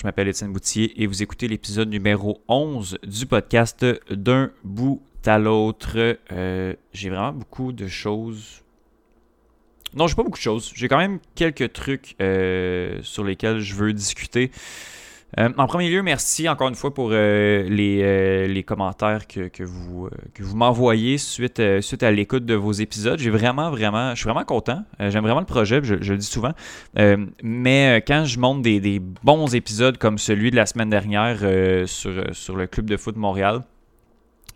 je m'appelle Étienne Boutier et vous écoutez l'épisode numéro 11 du podcast D'un bout à l'autre. Euh, j'ai vraiment beaucoup de choses. Non, j'ai pas beaucoup de choses. J'ai quand même quelques trucs euh, sur lesquels je veux discuter. Euh, en premier lieu, merci encore une fois pour euh, euh, les, commentaires que, vous, que vous m'envoyez suite, suite à l'écoute de vos épisodes. J'ai vraiment, vraiment, je suis vraiment content. J'aime vraiment le projet, je, le dis souvent. mais quand je monte des, des, bons épisodes comme celui de la semaine dernière sur, sur le Club de foot Montréal,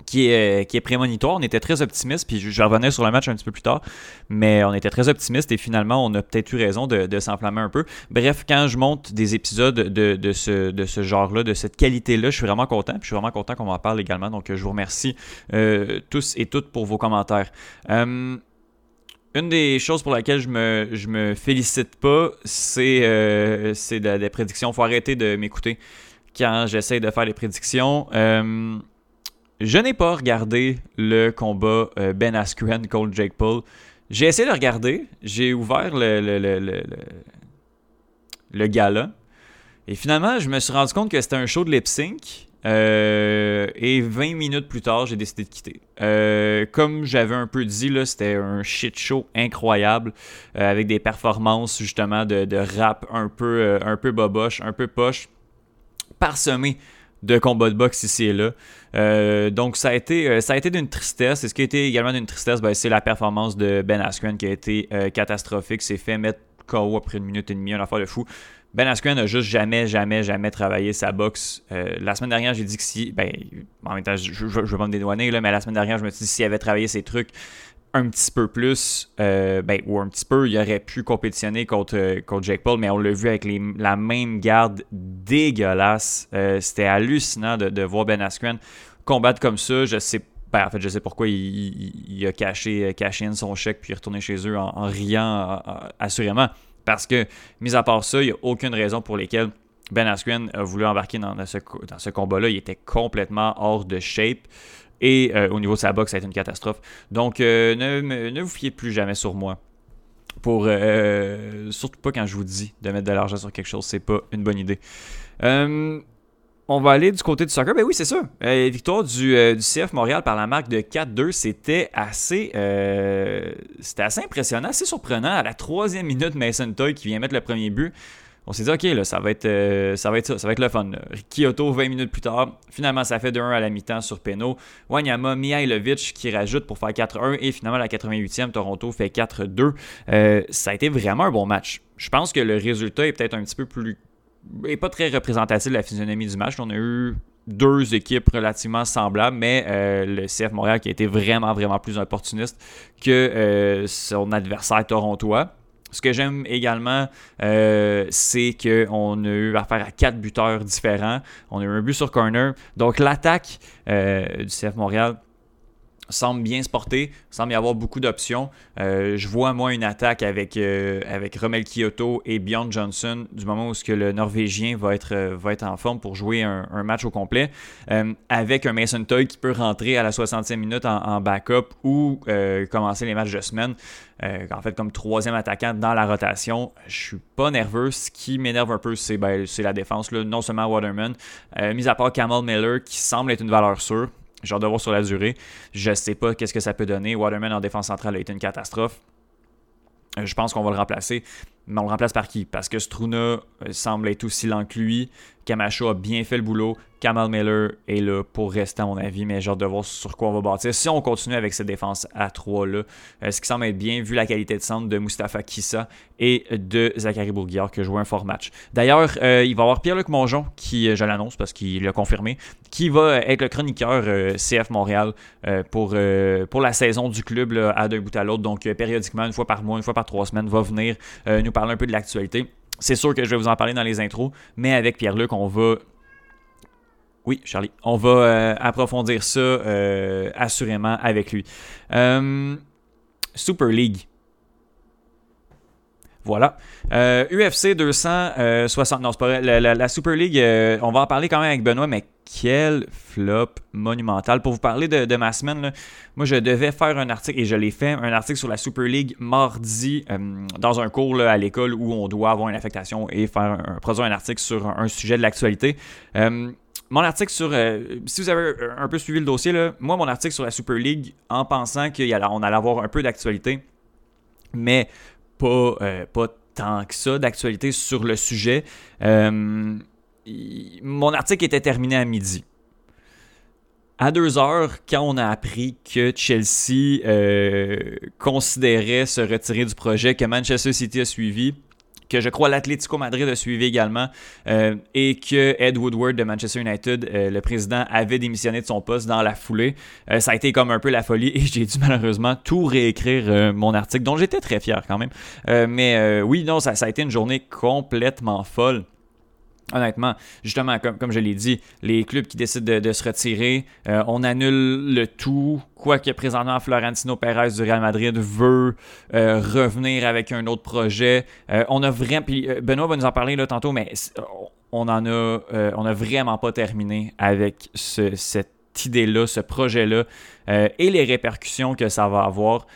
qui est, qui est prémonitoire. On était très optimiste, puis je, revenais sur le match un petit peu plus tard, mais on était très optimiste et finalement, on a peut-être eu raison de, s'enflammer un peu. Bref, quand je monte des épisodes de, ce, de genre-là, de cette qualité-là, je suis vraiment content, puis je suis vraiment content qu'on m'en parle également. Donc, je vous remercie euh, tous et toutes pour vos commentaires. Euh, une des choses pour laquelle je me, me félicite pas, c'est euh, des prédictions. Il faut arrêter de m'écouter quand j'essaie de faire des prédictions. Euh, je n'ai pas regardé le combat euh, Ben Askren contre Jake Paul. J'ai essayé de regarder. J'ai ouvert le, le, gala. Et finalement, je me suis rendu compte que c'était un show de lip sync. Euh, et 20 minutes plus tard, j'ai décidé de quitter. Euh, comme j'avais un peu dit, c'était un shit show incroyable avec des performances justement de, de rap un peu, un peu boboche, un peu poche, parsemé de combats de boxe ici et là. Euh, donc ça a été euh, ça a été d'une tristesse. Et ce qui a été également d'une tristesse, ben, c'est la performance de Ben Askren qui a été euh, catastrophique. C'est fait mettre KO après une minute et demie, une affaire de fou. Ben Askren n'a juste jamais, jamais, jamais travaillé sa boxe. la semaine dernière, j'ai dit que si. Ben, en même temps, je ne pas me dédouaner, là, mais la semaine dernière, je me suis dit s'il avait travaillé ses trucs un petit peu plus, euh, ben, ou un petit peu, il aurait pu compétitionner contre, euh, contre Jake Paul, mais on l'a vu avec la même garde dégueulasse. Euh, c'était hallucinant de, voir Ben Askren combattre comme ça. Je sais ben, en fait, je sais pourquoi il, a caché, caché son chèque puis retourné chez eux en, riant assurément. Parce que, mis à part ça, il n'y a aucune raison pour laquelle Ben Askren a voulu embarquer dans, ce, dans ce combat-là. Il était complètement hors de shape. Et euh, au niveau de sa boxe, ça a été une catastrophe. Donc, euh, ne, vous fiez plus jamais sur moi. Pour, euh, surtout pas quand je vous dis de mettre de l'argent sur quelque chose, c'est pas une bonne idée. on va aller du côté du soccer. Ben oui, c'est ça. victoire du, du, CF Montréal par la marque de 4-2, c'était assez, c'était assez impressionnant, assez surprenant. À la troisième minute, Mason Toy qui vient mettre le premier but on s'est dit, OK, là, ça, va être, euh, ça va être ça, va être le fun. Kyoto, 20 minutes plus tard, finalement, ça fait 2-1 à la mi-temps sur Peno. Wanyama, Mihailovic qui rajoute pour faire 4-1 et finalement, la 88e, Toronto fait 4-2. Euh, ça a été vraiment un bon match. Je pense que le résultat est peut-être un petit peu plus. et pas très représentatif de la physionomie du match. On a eu deux équipes relativement semblables, mais euh, le CF Montréal qui a été vraiment, vraiment plus opportuniste que son adversaire torontois. Ce que j'aime également, euh, c'est qu'on a eu affaire à quatre buteurs différents. On a eu un but sur corner. Donc l'attaque euh, du CF Montréal semble bien se porter, semble y avoir beaucoup d'options. Euh, je vois moi une attaque avec, euh, avec Kyoto et Bjorn Johnson du moment où ce que le Norvégien va être, euh, va être en forme pour jouer un, match au complet, avec un Mason Toy qui peut rentrer à la 60e minute en, backup ou commencer les matchs de semaine. en fait, comme troisième attaquant dans la rotation, je suis pas nerveux. Ce qui m'énerve un peu, c'est ben, la défense. Là. Non seulement Waterman, mis à part Kamal Miller qui semble être une valeur sûre. Genre de voir sur la durée. Je sais pas qu'est-ce que ça peut donner. Waterman en défense centrale a été une catastrophe. Euh, je pense qu'on va le remplacer. Mais on le remplace par qui? Parce que Struna euh, semble être aussi lent que lui. Camacho a bien fait le boulot. Kamal Miller est là pour rester, à mon avis, mais j'ai hâte de voir sur quoi on va bâtir. Si on continue avec cette défense à 3-là, euh, ce qui semble être bien, vu la qualité de centre de Mustapha Kissa et de Zachary Bourguillard, qui a joué un fort match. D'ailleurs, euh, il va y avoir Pierre-Luc Mongeon, qui, je l'annonce parce qu'il l'a confirmé, qui va être le chroniqueur CF Montréal pour, pour la saison du club à d'un bout à l'autre. Donc, périodiquement, une fois par mois, une fois par trois semaines, va venir nous parler un peu de l'actualité. C'est sûr que je vais vous en parler dans les intros, mais avec Pierre-Luc, on va oui, Charlie. On va euh, approfondir ça euh, assurément avec lui. Euh, Super League. Voilà. UFC 260. Non, c'est pas. La, Super League, on va en parler quand même avec Benoît, mais quel flop monumental. Pour vous parler de, ma semaine, moi je devais faire un article et je l'ai fait, un article sur la Super League mardi euh, dans un cours à l'école où on doit avoir une affectation et faire produire un article sur un, sujet de l'actualité. Euh, mon article sur. Euh, si vous avez un peu suivi le dossier, moi, mon article sur la Super League, en pensant qu'on allait avoir un peu d'actualité, mais pas, pas tant que ça d'actualité sur le sujet mon article était terminé à midi. À deux heures, quand on a appris que Chelsea euh, considérait se retirer du projet, que Manchester City a suivi, que je crois l'Atlético Madrid a suivi également, euh, et que Ed Woodward de Manchester United, euh, le président, avait démissionné de son poste dans la foulée. ça a été comme un peu la folie et j'ai dû malheureusement tout réécrire mon article, dont j'étais très fier quand même. mais oui, non, ça, a été une journée complètement folle. Honnêtement, justement, comme, je l'ai dit, les clubs qui décident de, se retirer, euh, on annule le tout. Quoique présentement, Florentino Pérez du Real Madrid veut euh, revenir avec un autre projet. Euh, on a vraiment. Benoît va nous en parler là, tantôt, mais on en a, on vraiment pas terminé avec cette idée-là, ce projet-là, et les répercussions que ça va avoir,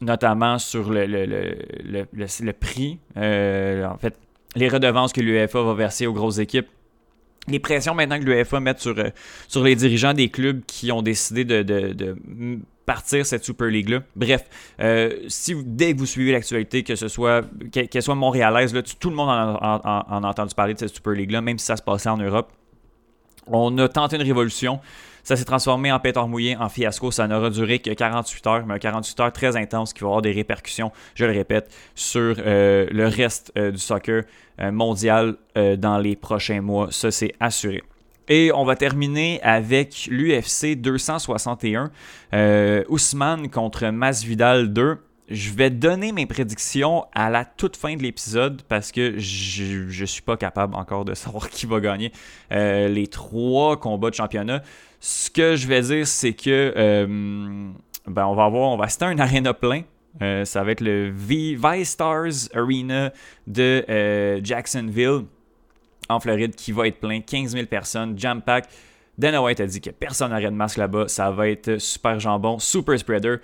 notamment sur le prix. en fait, les redevances que l'UEFA va verser aux grosses équipes. Les pressions maintenant que l'UEFA met sur, euh, sur les dirigeants des clubs qui ont décidé de, partir cette Super League-là. Bref, euh, si dès que vous suivez l'actualité, que ce soit qu'elle soit montréalaise, là, tout le monde en a, entendu parler de cette Super League-là, même si ça se passait en Europe. On a tenté une révolution. Ça s'est transformé en pétard mouillé, en fiasco. Ça n'aura duré que 48 heures, mais un 48 heures très intense qui va avoir des répercussions, je le répète, sur euh, le reste euh, du soccer euh, mondial dans les prochains mois. Ça, c'est assuré. Et on va terminer avec l'UFC 261. Ousmane contre Masvidal 2 je vais donner mes prédictions à la toute fin de l'épisode parce que je ne suis pas capable encore de savoir qui va gagner les trois combats de championnat. Ce que je vais dire, c'est que euh, ben, on va un plein. Euh, ça va être le v Stars Arena de euh, Jacksonville en Floride qui va être plein, 15 000 personnes, jam pack. Dana White a dit que personne n'aurait de masque là-bas. Ça va être super jambon, super spreader.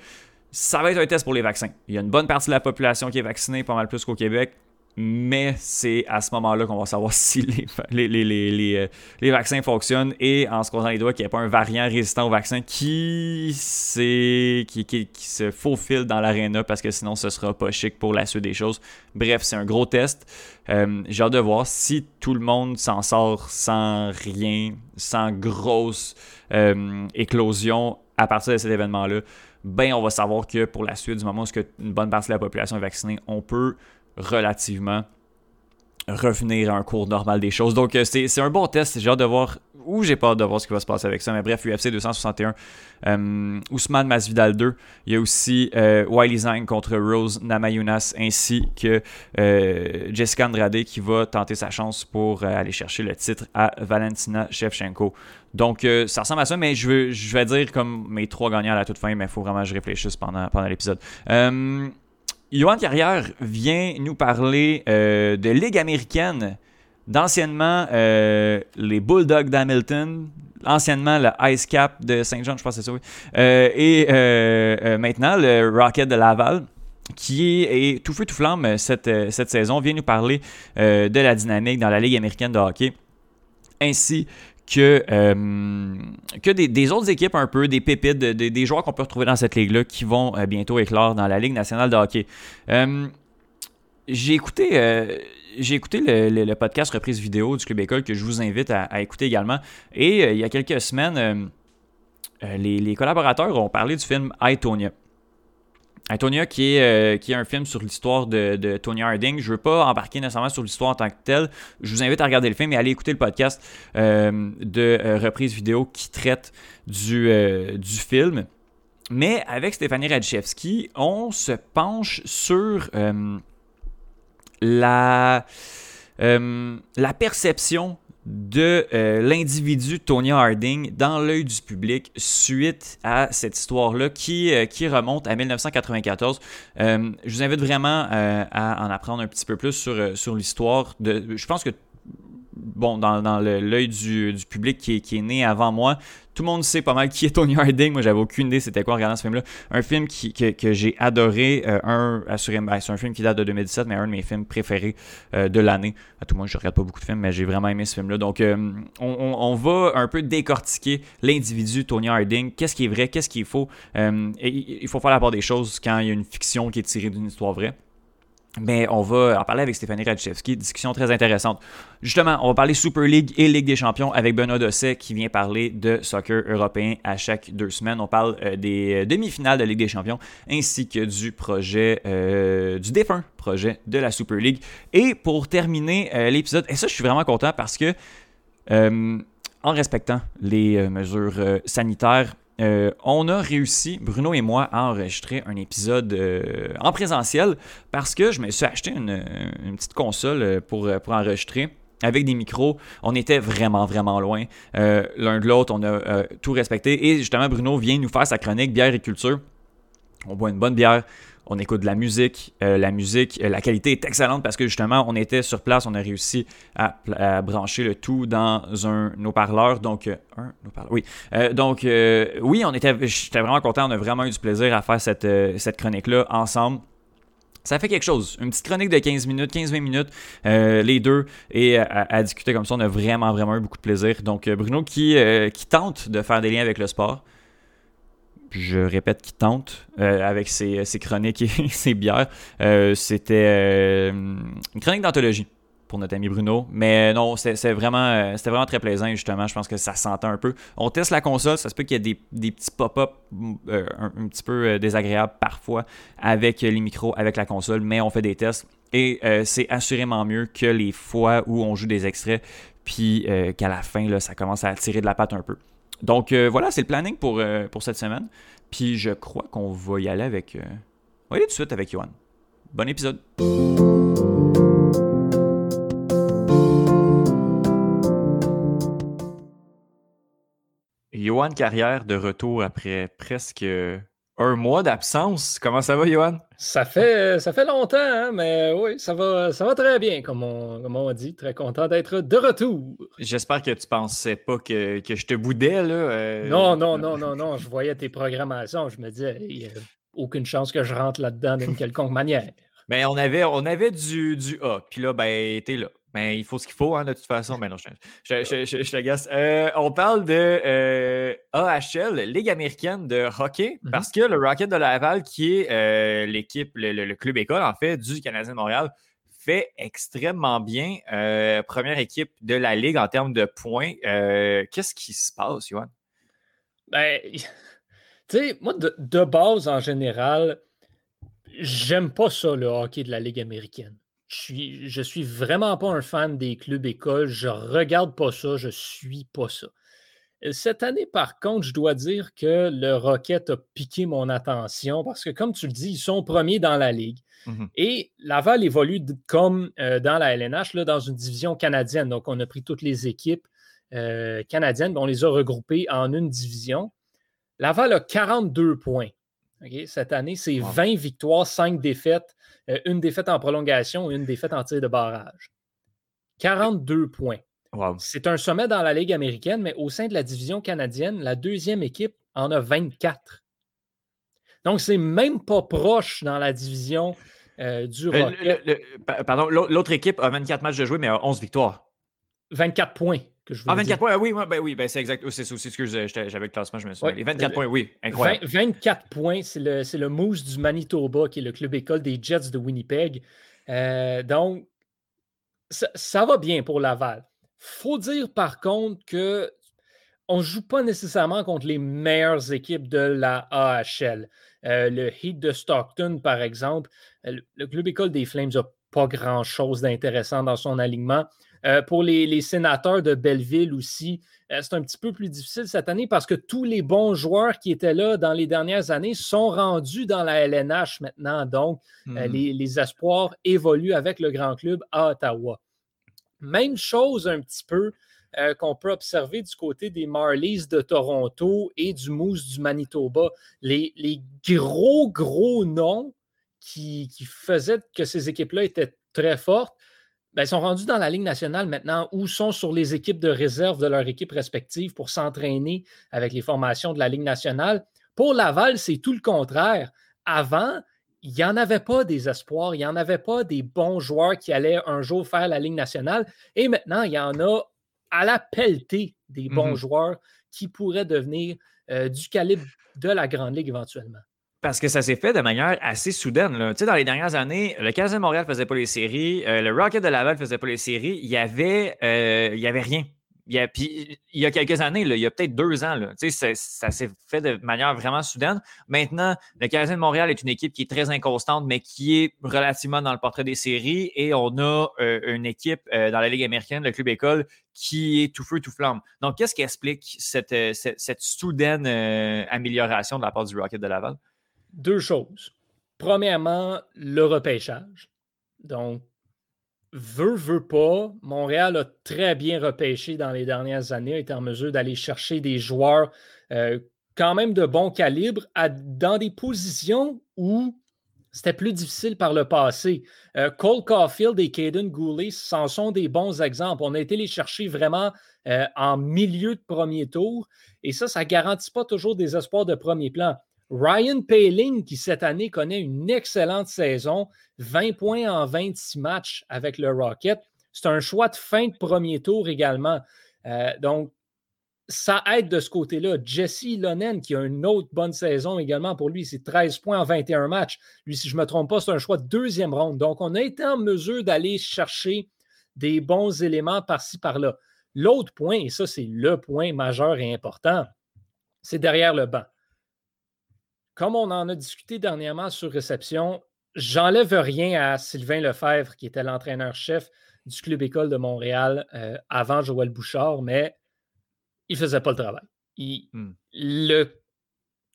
Ça va être un test pour les vaccins. Il y a une bonne partie de la population qui est vaccinée, pas mal plus qu'au Québec mais c'est à ce moment-là qu'on va savoir si les, les, euh, les, vaccins fonctionnent et en se croisant les doigts qu'il n'y a pas un variant résistant au vaccin qui, qui, qui, se faufile dans l'aréna parce que sinon ce sera pas chic pour la suite des choses. Bref, c'est un gros test. Euh, j'ai hâte de voir si tout le monde s'en sort sans rien, sans grosse euh, éclosion à partir de cet événement-là. Ben, on va savoir que pour la suite, du moment où une bonne partie de la population est vaccinée, on peut relativement revenir à un cours normal des choses. Donc, euh, c'est un bon test. J'ai hâte de voir, ou j'ai hâte de voir ce qui va se passer avec ça. Mais bref, UFC 261, euh, Ousmane Masvidal 2. Il y a aussi euh, Wiley Zhang contre Rose Namayunas, ainsi que Jessica Andrade qui va tenter sa chance pour aller chercher le titre à Valentina Shevchenko. Donc, ça ressemble à ça, mais je, veux, je vais dire comme mes trois gagnants à la toute fin, mais il faut vraiment que je réfléchisse pendant, pendant l'épisode. Johan Carrière vient nous parler euh, de Ligue américaine, d'anciennement euh, les Bulldogs d'Hamilton, anciennement le Ice Cap de Saint-Jean, je pense que c'est ça, oui. Euh, et maintenant le Rocket de Laval qui est, tout feu tout flamme cette, cette saison, vient nous parler de la dynamique dans la Ligue américaine de hockey, ainsi que, euh, que des, autres équipes un peu, des pépites, des joueurs qu'on peut retrouver dans cette ligue-là qui vont euh, bientôt éclore dans la Ligue nationale de hockey. Euh, j'ai écouté, j'ai écouté le, podcast reprise vidéo du Club École que je vous invite à, écouter également. Et il y a quelques semaines, les, les, collaborateurs ont parlé du film I, Antonia, qui est, euh, qui est un film sur l'histoire de, de, Tony Harding. Je ne veux pas embarquer nécessairement sur l'histoire en tant que telle. Je vous invite à regarder le film et à aller écouter le podcast euh, de euh, reprise vidéo qui traite du, du film. Mais avec Stéphanie Radchevski, on se penche sur la, la perception de euh, l'individu Tony Harding dans l'œil du public suite à cette histoire-là qui, euh, remonte à 1994. je vous invite vraiment à en apprendre un petit peu plus sur, sur l'histoire. de. Je pense que bon, dans, dans l'œil du, du, public qui est, qui est, né avant moi, tout le monde sait pas mal qui est Tony Harding. Moi, j'avais aucune idée c'était quoi en regardant ce film-là. Un film qui, que, j'ai adoré. Euh, un, assurément, ben, c'est un film qui date de 2017, mais un de mes films préférés euh, de l'année. À tout le monde, je regarde pas beaucoup de films, mais j'ai vraiment aimé ce film-là. Donc, euh, on, va un peu décortiquer l'individu Tony Harding. Qu'est-ce qui est vrai, qu'est-ce qu'il faut. Et, il faut faire la part des choses quand il y a une fiction qui est tirée d'une histoire vraie. Mais on va en parler avec Stéphanie Radchevski, discussion très intéressante. Justement, on va parler Super League et Ligue des Champions avec Benoît Dosset qui vient parler de soccer européen à chaque deux semaines. On parle euh, des euh, demi-finales de Ligue des Champions ainsi que du projet, euh, du défunt projet de la Super League. Et pour terminer l'épisode, et ça je suis vraiment content parce que en respectant les mesures sanitaires, euh, on a réussi, Bruno et moi, à enregistrer un épisode euh, en présentiel parce que je me suis acheté une, petite console euh, pour, pour enregistrer avec des micros. On était vraiment, vraiment loin l'un de l'autre. On a tout respecté. Et justement, Bruno vient nous faire sa chronique bière et culture. On boit une bonne bière on écoute de la musique. Euh, la musique, euh, la qualité est excellente parce que justement, on était sur place, on a réussi à, brancher le tout dans un haut-parleur. Donc, euh, oui. donc, oui, on était, j'étais vraiment content, on a vraiment eu du plaisir à faire cette, chronique-là ensemble. Ça fait quelque chose. Une petite chronique de 15 minutes, 15-20 minutes, les deux, et à, discuter comme ça, on a vraiment, vraiment eu beaucoup de plaisir. Donc, Bruno qui tente de faire des liens avec le sport je répète, qui tente euh, avec ses, chroniques et ses bières. Euh, c'était euh, une chronique d'anthologie pour notre ami Bruno. Mais non, vraiment, c'était vraiment très plaisant justement. Je pense que ça sentait un peu. On teste la console, ça se peut qu'il y ait des, petits pop-up un, petit peu désagréables parfois avec les micros, avec la console, mais on fait des tests. Et c'est assurément mieux que les fois où on joue des extraits, puis qu'à la fin, là, ça commence à tirer de la patte un peu. Donc euh, voilà, c'est le planning pour, euh, pour cette semaine. Puis je crois qu'on va y aller avec. Euh, on va aller tout de suite avec Johan. Bon épisode. Johan Carrière de retour après presque un mois d'absence. Comment ça va, Johan? Ça fait, ça fait longtemps, hein, mais oui, ça va, ça va très bien, comme on, on dit. Très content d'être de retour. J'espère que tu pensais pas que, je te boudais. Là, euh. Non, non, non, non, non. Je voyais tes programmations. Je me disais, il n'y a aucune chance que je rentre là-dedans d'une quelconque manière. Mais ben, on avait, on avait du, du A. Puis là, ben, t'es là. Mais il faut ce qu'il faut, hein, de toute façon. Mais non, je, je, je, je euh, on parle de euh, AHL, Ligue américaine de hockey, mm-hmm. parce que le Rocket de Laval, qui est euh, l'équipe, le, club école, en fait, du Canadien de Montréal, fait extrêmement bien. première équipe de la Ligue en termes de points. Qu'est-ce qui se passe, Johan? Ben, tu sais, moi, de, de base, en général, j'aime pas ça, le hockey de la Ligue américaine. Je suis, je suis vraiment pas un fan des clubs écoles. Je regarde pas ça, je suis pas ça. Euh, cette année, par contre, je dois dire que le Rocket a piqué mon attention parce que, comme tu le dis, ils sont premiers dans la ligue. Mmh Et Laval évolue comme euh, dans la LNH, là, dans une division canadienne. Donc, on a pris toutes les équipes euh, canadiennes, on les a regroupées en une division. Laval a 42 points. Cette année, c'est 20 victoires, 5 défaites, une défaite en prolongation et une défaite en tir de barrage. 42 points. C'est un sommet dans la Ligue américaine, mais au sein de la division canadienne, la deuxième équipe en a 24. Donc, c'est même pas proche dans la division euh, du euh, Rocket. pardon, l'autre équipe a 24 matchs de jouer, mais a 11 victoires. 24 points ah, 24 points, oui, ben oui, ben c'est exact. C'est aussi ce que j'avais le classement, je me souviens. Les 24 points, oui, incroyable. 24 points, c'est le, le Moose du Manitoba, qui est le club école des Jets de Winnipeg. Euh, donc, ça, va bien pour Laval. faut dire par contre que on ne joue pas nécessairement contre les meilleures équipes de la AHL. Euh, le Heat de Stockton, par exemple, euh, le club école des Flames n'a pas grand-chose d'intéressant dans son alignement. Euh, pour les, sénateurs de Belleville aussi, euh, c'est un petit peu plus difficile cette année parce que tous les bons joueurs qui étaient là dans les dernières années sont rendus dans la LNH maintenant. Donc, euh, hmm. les, espoirs évoluent avec le grand club à Ottawa. Même chose un petit peu euh, qu'on peut observer du côté des Marlies de Toronto et du Moose du Manitoba. Les, gros, gros noms qui, faisaient que ces équipes-là étaient très fortes, ben, sont rendus dans la Ligue nationale maintenant ou sont sur les équipes de réserve de leur équipe respective pour s'entraîner avec les formations de la Ligue nationale. Pour Laval, c'est tout le contraire. Avant, il n'y en avait pas des espoirs, il n'y en avait pas des bons joueurs qui allaient un jour faire la Ligue nationale. Et maintenant, il y en a à la pelletée des bons mhm. joueurs qui pourraient devenir euh, du calibre de la Grande Ligue éventuellement. Parce que ça s'est fait de manière assez soudaine. Tu sais, dans les dernières années, le Canadien de Montréal ne faisait pas les séries, euh, le Rocket de Laval ne faisait pas les séries. Il n'y avait, euh, il avait rien il y a, puis, il y a quelques années, il y a peut-être deux ans, ça, s'est fait de manière vraiment soudaine. Maintenant, le Canadien de Montréal est une équipe qui est très inconstante, mais qui est relativement dans le portrait des séries. Et on a euh, une équipe dans la Ligue américaine, le Club École, qui est tout feu, tout flamme. Donc, qu'est-ce qui explique cette, cette, soudaine amélioration de la part du Rocket de Laval? Deux choses. Premièrement, le repêchage. Donc, veut, veut pas, Montréal a très bien repêché dans les dernières années, a été en mesure d'aller chercher des joueurs euh, quand même de bon calibre dans des positions où c'était plus difficile par le passé. Euh, Cole Caulfield et Caden Goulet, c'en sont des bons exemples. On a été les chercher vraiment euh, en milieu de premier tour et ça, ça ne garantit pas toujours des espoirs de premier plan. Ryan Paling, qui cette année connaît une excellente saison, 20 points en 26 matchs avec le Rocket. C'est un choix de fin de premier tour également. Euh, donc, ça aide de ce côté-là. Jesse Lonen, qui a une autre bonne saison également pour lui, c'est 13 points en 21 matchs. Lui, si je ne me trompe pas, c'est un choix de deuxième ronde. Donc, on a été en mesure d'aller chercher des bons éléments par-ci, par-là. L'autre point, et ça, c'est le point majeur et important, c'est derrière le banc comme on en a discuté dernièrement sur réception, j'enlève rien à Sylvain Lefebvre, qui était l'entraîneur-chef du Club École de Montréal euh, avant Joël Bouchard, mais il ne faisait pas le travail. Hmm. le,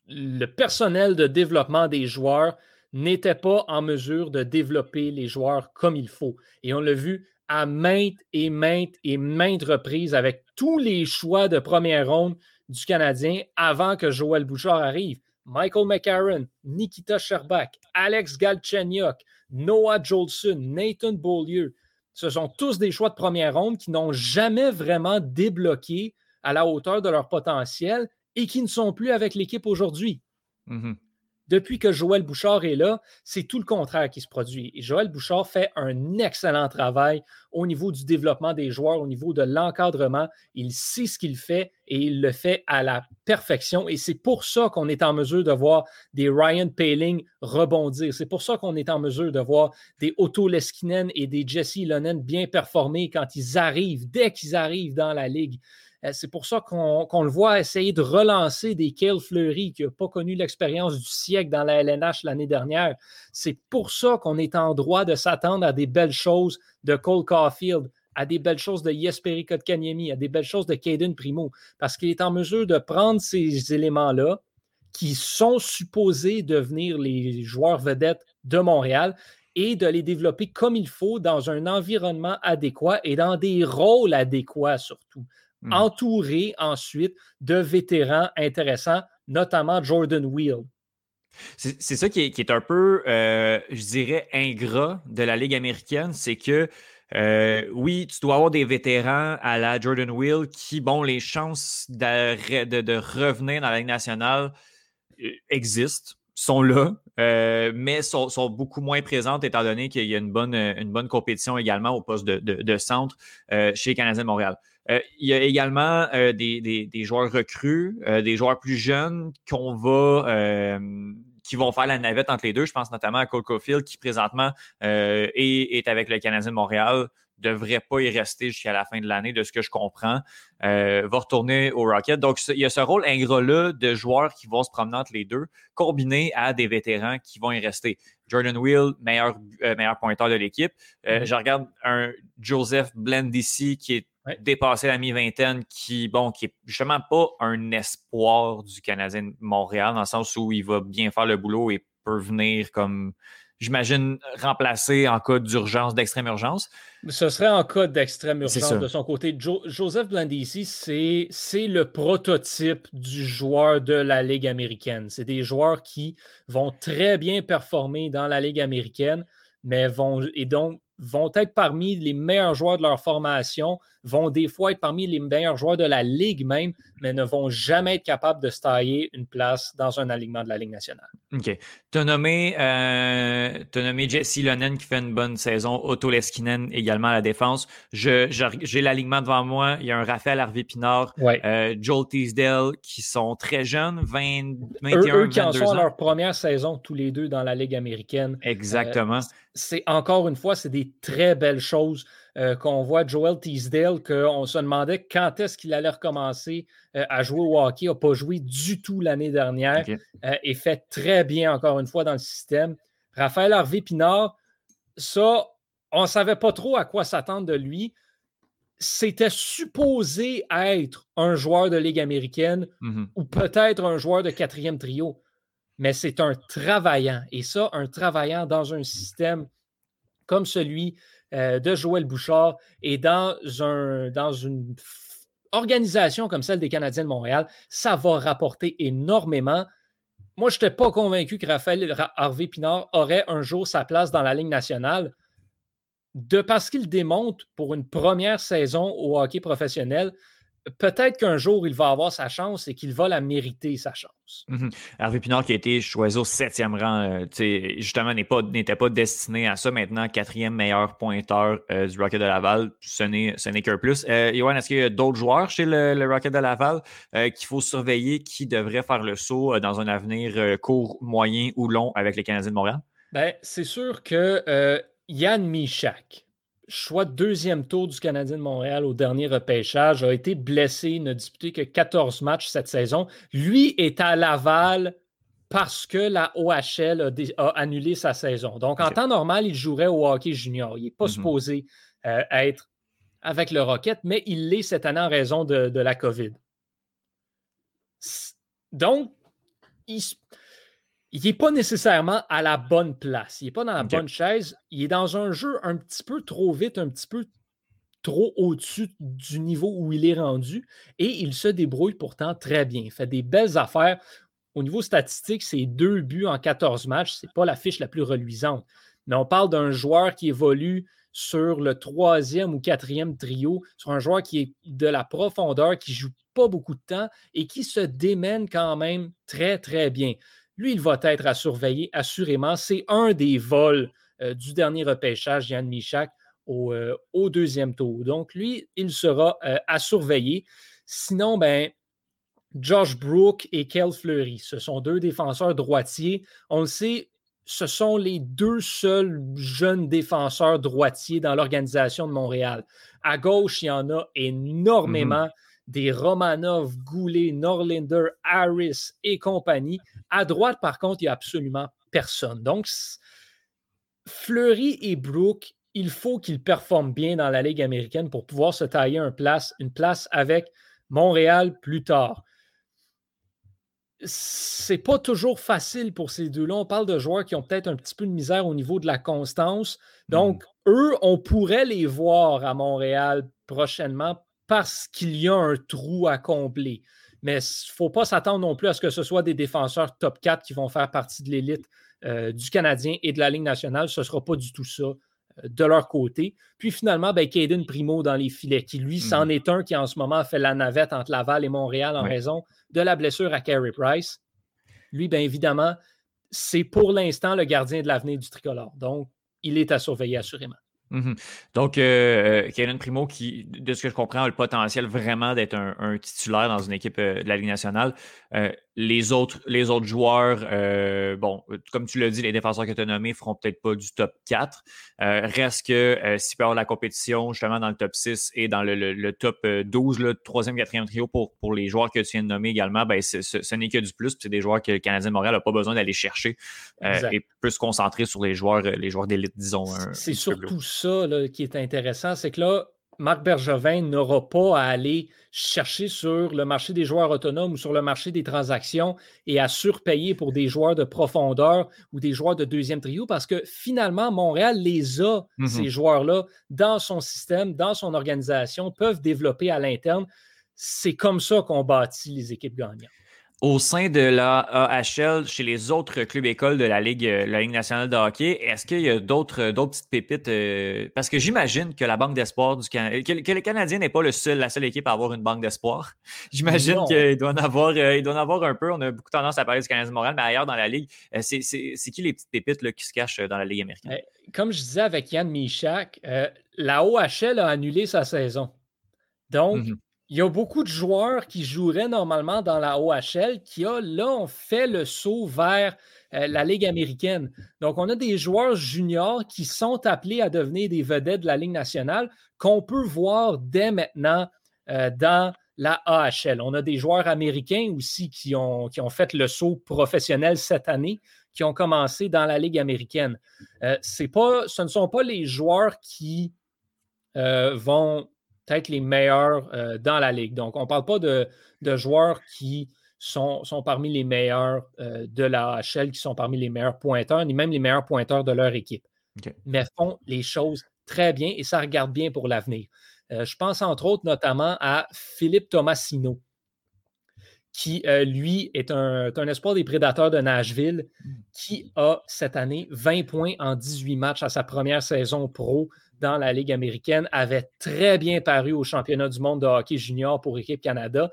le personnel de développement des joueurs n'était pas en mesure de développer les joueurs comme il faut. Et on l'a vu à maintes et maintes et maintes reprises avec tous les choix de première ronde du Canadien avant que Joël Bouchard arrive. Michael McCarron, Nikita Sherbak, Alex Galchenyuk, Noah Jolson, Nathan Beaulieu. Ce sont tous des choix de première ronde qui n'ont jamais vraiment débloqué à la hauteur de leur potentiel et qui ne sont plus avec l'équipe aujourd'hui. Mm-hmm depuis que Joël Bouchard est là, c'est tout le contraire qui se produit. Et Joël Bouchard fait un excellent travail au niveau du développement des joueurs, au niveau de l'encadrement. Il sait ce qu'il fait et il le fait à la perfection. Et c'est pour ça qu'on est en mesure de voir des Ryan Paling rebondir. C'est pour ça qu'on est en mesure de voir des Otto Leskinen et des Jesse Lonen bien performer quand ils arrivent, dès qu'ils arrivent dans la ligue. Euh, c'est pour ça qu'on le voit essayer de relancer des Kale Fleury qui n'a pas connu l'expérience du siècle dans la LNH l'année dernière. C'est pour ça qu'on est en droit de s'attendre à des belles choses de Cole Caulfield, à des belles choses de Jesperi Kotkaniemi, à des belles choses de Caden Primo, parce qu'il est en mesure de prendre ces éléments-là qui sont supposés devenir les joueurs vedettes de Montréal et de les développer comme il faut dans un environnement adéquat et dans des rôles adéquats surtout. Hmm. entouré ensuite de vétérans intéressants, notamment Jordan Wheel. C'est ça qui est, un peu, euh, je dirais, ingrat de la Ligue américaine, c'est que euh, oui, tu dois avoir des vétérans à la Jordan Wheel qui, bon, les chances de, de, revenir dans la Ligue nationale euh, existent, sont là, mais sont, sont, beaucoup moins présentes étant donné qu'il y a une bonne, une bonne compétition également au poste de, de centre chez les Canadiens de Montréal. Euh, il y a également euh, des, joueurs recrues, euh, des joueurs plus jeunes qu'on va qui vont faire la navette entre les deux. Je pense notamment à Cole Caulfield qui présentement est, est, avec le Canadien de Montréal devrait pas y rester jusqu'à la fin de l'année, de ce que je comprends, va retourner au Rocket. Donc, il y a ce rôle ingrat-là de joueurs qui vont se promener entre les deux, combiné à des vétérans qui vont y rester. Jordan Wheel, meilleur, meilleur pointeur de l'équipe. Mm-hmm. Je regarde un Joseph Blendici qui est dépasser la mi-vingtaine, qui, bon, qui est justement pas un espoir du Canadien de Montréal, dans le sens où il va bien faire le boulot et peut venir comme j'imagine, remplacer en cas d'urgence, d'extrême urgence. Ce serait en cas d'extrême urgence de son côté. Joseph Blandisi, c'est le prototype du joueur de la Ligue américaine. C'est des joueurs qui vont très bien performer dans la Ligue américaine, mais vont, et donc vont être parmi les meilleurs joueurs de leur formation, vont des fois être parmi les meilleurs joueurs de la Ligue même, mais ne vont jamais être capables de se tailler une place dans un alignement de la Ligue nationale. OK. Tu as nommé, euh, nommé Jesse Lonen qui fait une bonne saison, Otto Leskinen également à la défense. J'ai l'alignement devant moi. Il y a un Raphaël Harvey-Pinard, euh, Joel Teasdale qui sont très jeunes, 20, 21, eux, eux qui en sont à leur première saison tous les deux dans la Ligue américaine. Exactement. Euh, c'est encore une fois, c'est des très belles choses euh, qu'on voit Joel Teasdale, qu'on se demandait quand est-ce qu'il allait recommencer euh, à jouer au hockey, n'a pas joué du tout l'année dernière euh, et fait très bien encore une fois dans le système. Raphaël Harvey Pinard, ça, on ne savait pas trop à quoi s'attendre de lui. C'était supposé être un joueur de Ligue américaine mm-hmm. ou peut-être un joueur de quatrième trio mais c'est un travaillant. Et ça, un travaillant dans un système comme celui euh, de Joël Bouchard et dans, un, dans une organisation comme celle des Canadiens de Montréal, ça va rapporter énormément. Moi, je n'étais pas convaincu que Raphaël Harvey Pinard aurait un jour sa place dans la Ligue nationale. De parce qu'il démonte pour une première saison au hockey professionnel, peut-être qu'un jour, il va avoir sa chance et qu'il va la mériter, sa chance. Hervé Pinard, qui a été choisi au septième rang, euh, justement, n'était pas, destiné à ça. Maintenant, quatrième meilleur pointeur euh, du Rocket de Laval, ce n'est qu'un plus. Euh, est-ce qu'il y a d'autres joueurs chez le, Rocket de Laval euh, qu'il faut surveiller, qui devraient faire le saut dans un avenir court, moyen ou long avec les Canadiens de Montréal? Ben, c'est sûr que Yann Michak, choix de deuxième tour du Canadien de Montréal au dernier repêchage, a été blessé, n'a disputé que 14 matchs cette saison. Lui est à Laval parce que la OHL a, annulé sa saison. Donc, en temps normal, il jouerait au hockey junior. Il n'est pas mm-hmm. supposé euh, être avec le Rocket, mais il l'est cette année en raison de, de la COVID. Donc, il, il n'est pas nécessairement à la bonne place. Il n'est pas dans la bonne chaise. Il est dans un jeu un petit peu trop vite, un petit peu trop au-dessus du niveau où il est rendu. Et il se débrouille pourtant très bien. Il fait des belles affaires. Au niveau statistique, c'est deux buts en 14 matchs. Ce n'est pas la fiche la plus reluisante. Mais on parle d'un joueur qui évolue sur le troisième ou quatrième trio, sur un joueur qui est de la profondeur, qui joue pas beaucoup de temps et qui se démène quand même très, très bien. Lui, il va être à surveiller, assurément. C'est un des vols euh, du dernier repêchage, Yann Michak, au, euh, au, deuxième tour. Donc, lui, il sera euh, à surveiller. Sinon, ben, Josh Brook et Kel Fleury, ce sont deux défenseurs droitiers. On le sait, ce sont les deux seuls jeunes défenseurs droitiers dans l'organisation de Montréal. À gauche, il y en a énormément. Mm-hmm des Romanov, Goulet, Norlinder, Harris et compagnie. À droite, par contre, il n'y a absolument personne. Donc, Fleury et Brook, il faut qu'ils performent bien dans la Ligue américaine pour pouvoir se tailler place, une place avec Montréal plus tard. C'est pas toujours facile pour ces deux-là. On parle de joueurs qui ont peut-être un petit peu de misère au niveau de la constance. Donc, mm. eux, on pourrait les voir à Montréal prochainement parce qu'il y a un trou à combler. Mais il ne faut pas s'attendre non plus à ce que ce soit des défenseurs top 4 qui vont faire partie de l'élite euh, du Canadien et de la Ligue nationale. Ce ne sera pas du tout ça euh, de leur côté. Puis finalement, ben, Caden Primo dans les filets, qui lui, c'en mhm. est un qui en ce moment fait la navette entre Laval et Montréal en raison de la blessure à Carey Price. Lui, bien évidemment, c'est pour l'instant le gardien de l'avenir du tricolore. Donc, il est à surveiller assurément. Mhm. Donc, euh, euh Primo, qui, de ce que je comprends, a le potentiel vraiment d'être un, titulaire dans une équipe euh, de la Ligue nationale. Euh, les, autres, les autres joueurs, euh, bon, comme tu l'as dit, les défenseurs que tu as nommés feront peut-être pas du top 4. Euh, reste que s'il peut y avoir la compétition justement dans le top 6 et dans le, top 12, le troisième, quatrième trio pour, pour les joueurs que tu viens de nommer également, ben, ce n'est que du plus. C'est des joueurs que le Canadien de Montréal n'a pas besoin d'aller chercher et peut se concentrer sur les joueurs, les joueurs d'élite, disons. C'est surtout ça qui est intéressant, c'est que là, Marc Bergevin n'aura pas à aller chercher sur le marché des joueurs autonomes ou sur le marché des transactions et à surpayer pour des joueurs de profondeur ou des joueurs de deuxième trio parce que finalement, Montréal les a, mm-hmm. ces joueurs-là, dans son système, dans son organisation, peuvent développer à l'interne. C'est comme ça qu'on bâtit les équipes gagnantes au sein de la AHL, chez les autres clubs écoles de la Ligue, euh, la Ligue nationale de hockey, est-ce qu'il y a d'autres, euh, d'autres petites pépites? Euh, parce que j'imagine que la Banque d'espoir du Canada, que, que, le Canadien n'est pas le seul, la seule équipe à avoir une banque d'espoir. J'imagine qu'il doit, en avoir, il doit en avoir un peu. On a beaucoup tendance à parler du Canadien Montréal, mais ailleurs dans la Ligue, c'est, qui les petites pépites là, qui se cachent dans la Ligue américaine? Comme je disais avec Yann Michak, la OHL a annulé sa saison. Donc, mm-hmm il y a beaucoup de joueurs qui joueraient normalement dans la OHL qui, a, là, ont fait le saut vers euh, la Ligue américaine. Donc, on a des joueurs juniors qui sont appelés à devenir des vedettes de la Ligue nationale qu'on peut voir dès maintenant euh, dans la AHL. On a des joueurs américains aussi qui ont, qui ont fait le saut professionnel cette année, qui ont commencé dans la Ligue américaine. Euh, pas, ce ne sont pas les joueurs qui vont peut-être les meilleurs euh, dans la ligue. Donc, on ne parle pas de, joueurs qui sont, sont, parmi les meilleurs euh, de la HL, qui sont parmi les meilleurs pointeurs, ni même les meilleurs pointeurs de leur équipe. Mais font les choses très bien et ça regarde bien pour l'avenir. Euh, je pense entre autres notamment à Philippe Tomasino, qui, lui, est un, un, espoir des prédateurs de Nashville, hmm. qui a cette année 20 points en 18 matchs à sa première saison pro dans la Ligue américaine, avait très bien paru au championnat du monde de hockey junior pour Équipe Canada.